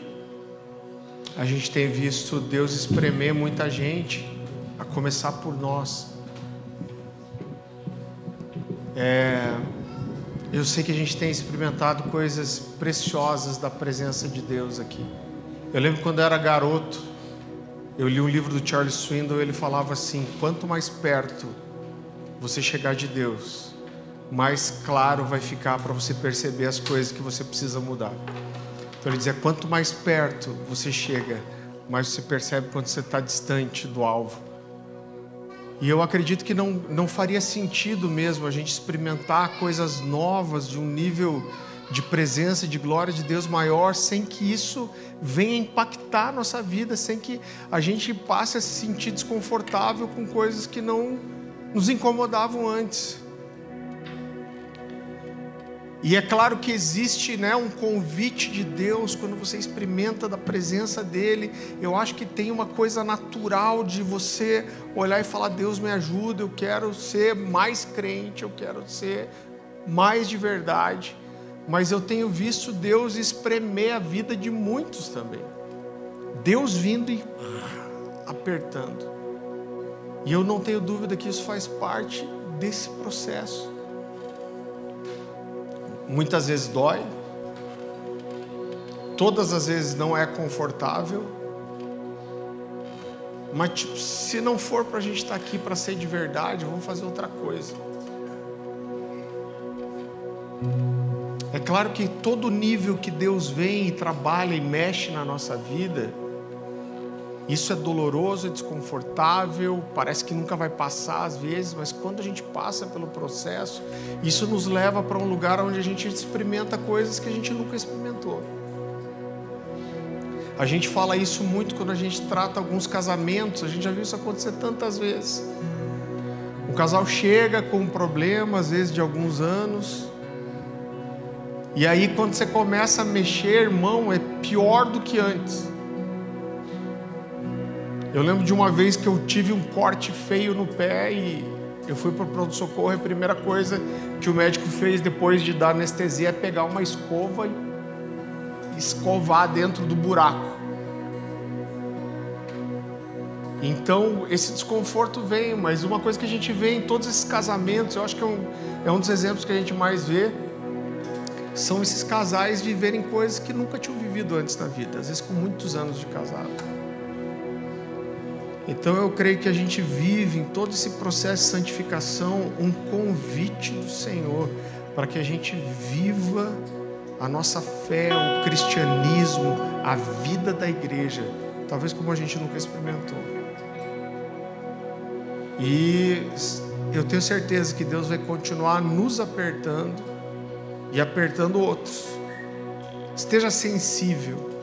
a gente tem visto Deus espremer muita gente, a começar por nós. É, eu sei que a gente tem experimentado coisas preciosas da presença de Deus aqui. Eu lembro quando eu era garoto, eu li um livro do Charles Swindoll, ele falava assim: quanto mais perto você chegar de Deus, mais claro vai ficar para você perceber as coisas que você precisa mudar. Então ele dizia: quanto mais perto você chega, mais você percebe quando você está distante do alvo. E eu acredito que não, não faria sentido mesmo a gente experimentar coisas novas de um nível de presença, de glória de Deus maior, sem que isso venha impactar a nossa vida, sem que a gente passe a se sentir desconfortável com coisas que não nos incomodavam antes. E é claro que existe né, um convite de Deus quando você experimenta da presença dEle. Eu acho que tem uma coisa natural de você olhar e falar: Deus me ajuda, eu quero ser mais crente, eu quero ser mais de verdade. Mas eu tenho visto Deus espremer a vida de muitos também. Deus vindo e apertando. E eu não tenho dúvida que isso faz parte desse processo muitas vezes dói, todas as vezes não é confortável, mas tipo, se não for para a gente estar tá aqui para ser de verdade, vamos fazer outra coisa. É claro que todo nível que Deus vem e trabalha e mexe na nossa vida, isso é doloroso, é desconfortável, parece que nunca vai passar às vezes, mas quando a gente passa pelo processo, isso nos leva para um lugar onde a gente experimenta coisas que a gente nunca experimentou. A gente fala isso muito quando a gente trata alguns casamentos, a gente já viu isso acontecer tantas vezes. O casal chega com um problema, às vezes de alguns anos, e aí quando você começa a mexer, irmão, é pior do que antes. Eu lembro de uma vez que eu tive um corte feio no pé e eu fui para o pronto-socorro e a primeira coisa que o médico fez depois de dar anestesia é pegar uma escova e escovar dentro do buraco. Então, esse desconforto vem, mas uma coisa que a gente vê em todos esses casamentos, eu acho que é um, é um dos exemplos que a gente mais vê, são esses casais viverem coisas que nunca tinham vivido antes na vida, às vezes com muitos anos de casado. Então eu creio que a gente vive em todo esse processo de santificação um convite do Senhor para que a gente viva a nossa fé, o cristianismo, a vida da igreja, talvez como a gente nunca experimentou. E eu tenho certeza que Deus vai continuar nos apertando e apertando outros. Esteja sensível.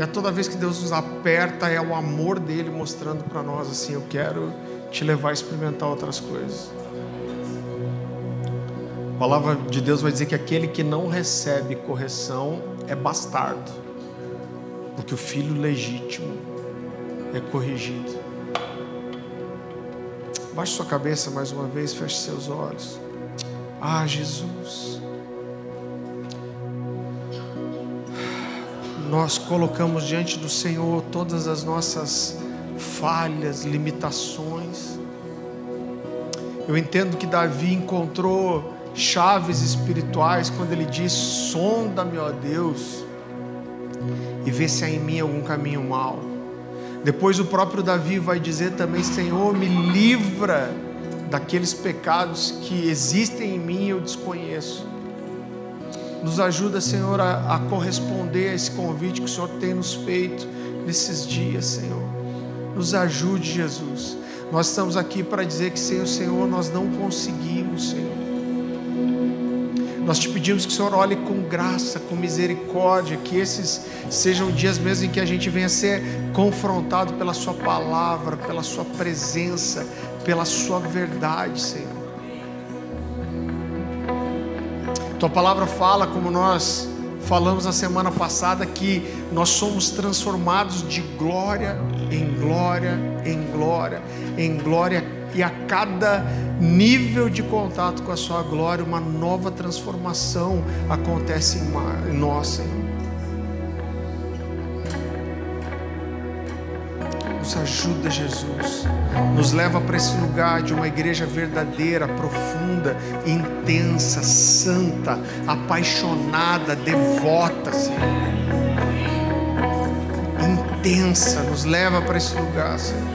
A toda vez que Deus nos aperta, é o amor dele mostrando para nós assim: eu quero te levar a experimentar outras coisas. A palavra de Deus vai dizer que aquele que não recebe correção é bastardo, porque o filho legítimo é corrigido. Baixe sua cabeça mais uma vez, feche seus olhos. Ah, Jesus. Nós colocamos diante do Senhor todas as nossas falhas, limitações. Eu entendo que Davi encontrou chaves espirituais quando ele diz: Sonda-me, ó Deus, e vê se há em mim algum caminho mau. Depois o próprio Davi vai dizer também: Senhor, me livra daqueles pecados que existem em mim e eu desconheço. Nos ajuda, Senhor, a, a corresponder a esse convite que o Senhor tem nos feito nesses dias, Senhor. Nos ajude, Jesus. Nós estamos aqui para dizer que sem o Senhor nós não conseguimos, Senhor. Nós te pedimos que o Senhor olhe com graça, com misericórdia, que esses sejam dias mesmo em que a gente venha ser confrontado pela Sua palavra, pela Sua presença, pela Sua verdade, Senhor. Tua palavra fala, como nós falamos na semana passada, que nós somos transformados de glória em glória, em glória, em glória e a cada nível de contato com a Sua glória, uma nova transformação acontece em nós, Senhor. Nos ajuda, Jesus. Nos leva para esse lugar de uma igreja verdadeira, profunda, intensa, santa, apaixonada, devota, Senhor. Intensa. Nos leva para esse lugar, Senhor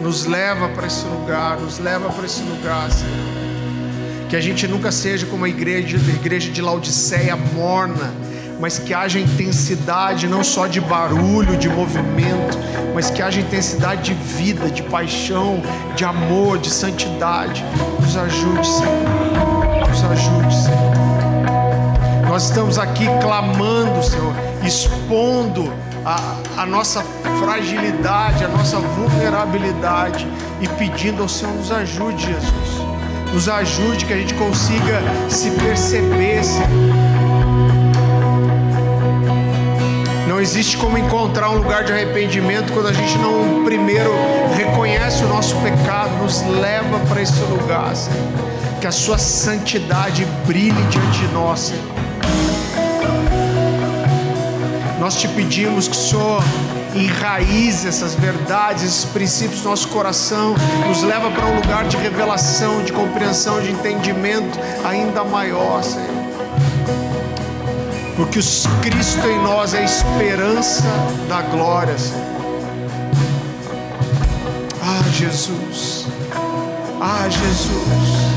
nos leva para esse lugar, nos leva para esse lugar, Senhor. Que a gente nunca seja como a igreja, a igreja de Laodiceia morna, mas que haja intensidade não só de barulho, de movimento, mas que haja intensidade de vida, de paixão, de amor, de santidade. Nos ajude, Senhor. Nos ajude, Senhor. Nós estamos aqui clamando, Senhor, expondo a, a nossa fragilidade, a nossa vulnerabilidade e pedindo ao Senhor nos ajude, Jesus. Nos ajude que a gente consiga se perceber, Senhor. Não existe como encontrar um lugar de arrependimento quando a gente não primeiro reconhece o nosso pecado, nos leva para esse lugar, Senhor. Que a sua santidade brilhe diante de nós, Senhor. Nós te pedimos que o Senhor enraize essas verdades, esses princípios no nosso coração, nos leva para um lugar de revelação, de compreensão, de entendimento ainda maior, Senhor. Porque o Cristo em nós é a esperança da glória, Senhor. Ah, Jesus. Ah, Jesus.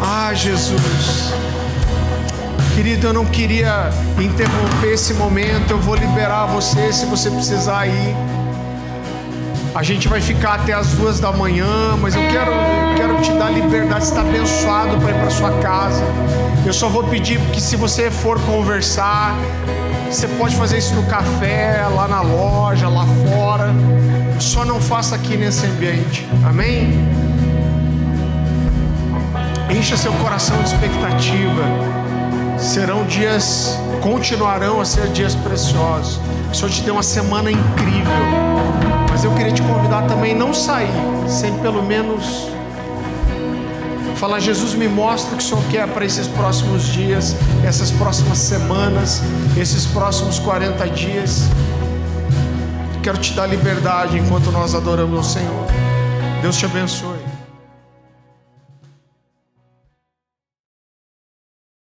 Ah, Jesus. Querido, eu não queria interromper esse momento. Eu vou liberar você se você precisar ir. A gente vai ficar até as duas da manhã, mas eu quero, eu quero te dar liberdade. Você está abençoado para ir para sua casa. Eu só vou pedir que se você for conversar, Você pode fazer isso no café, lá na loja, lá fora. Só não faça aqui nesse ambiente. Amém? Encha seu coração de expectativa. Serão dias, continuarão a ser dias preciosos. O Senhor te deu uma semana incrível. Mas eu queria te convidar também não sair sem pelo menos falar: Jesus, me mostra o que o Senhor quer para esses próximos dias, essas próximas semanas, esses próximos 40 dias. Quero te dar liberdade enquanto nós adoramos o Senhor. Deus te abençoe.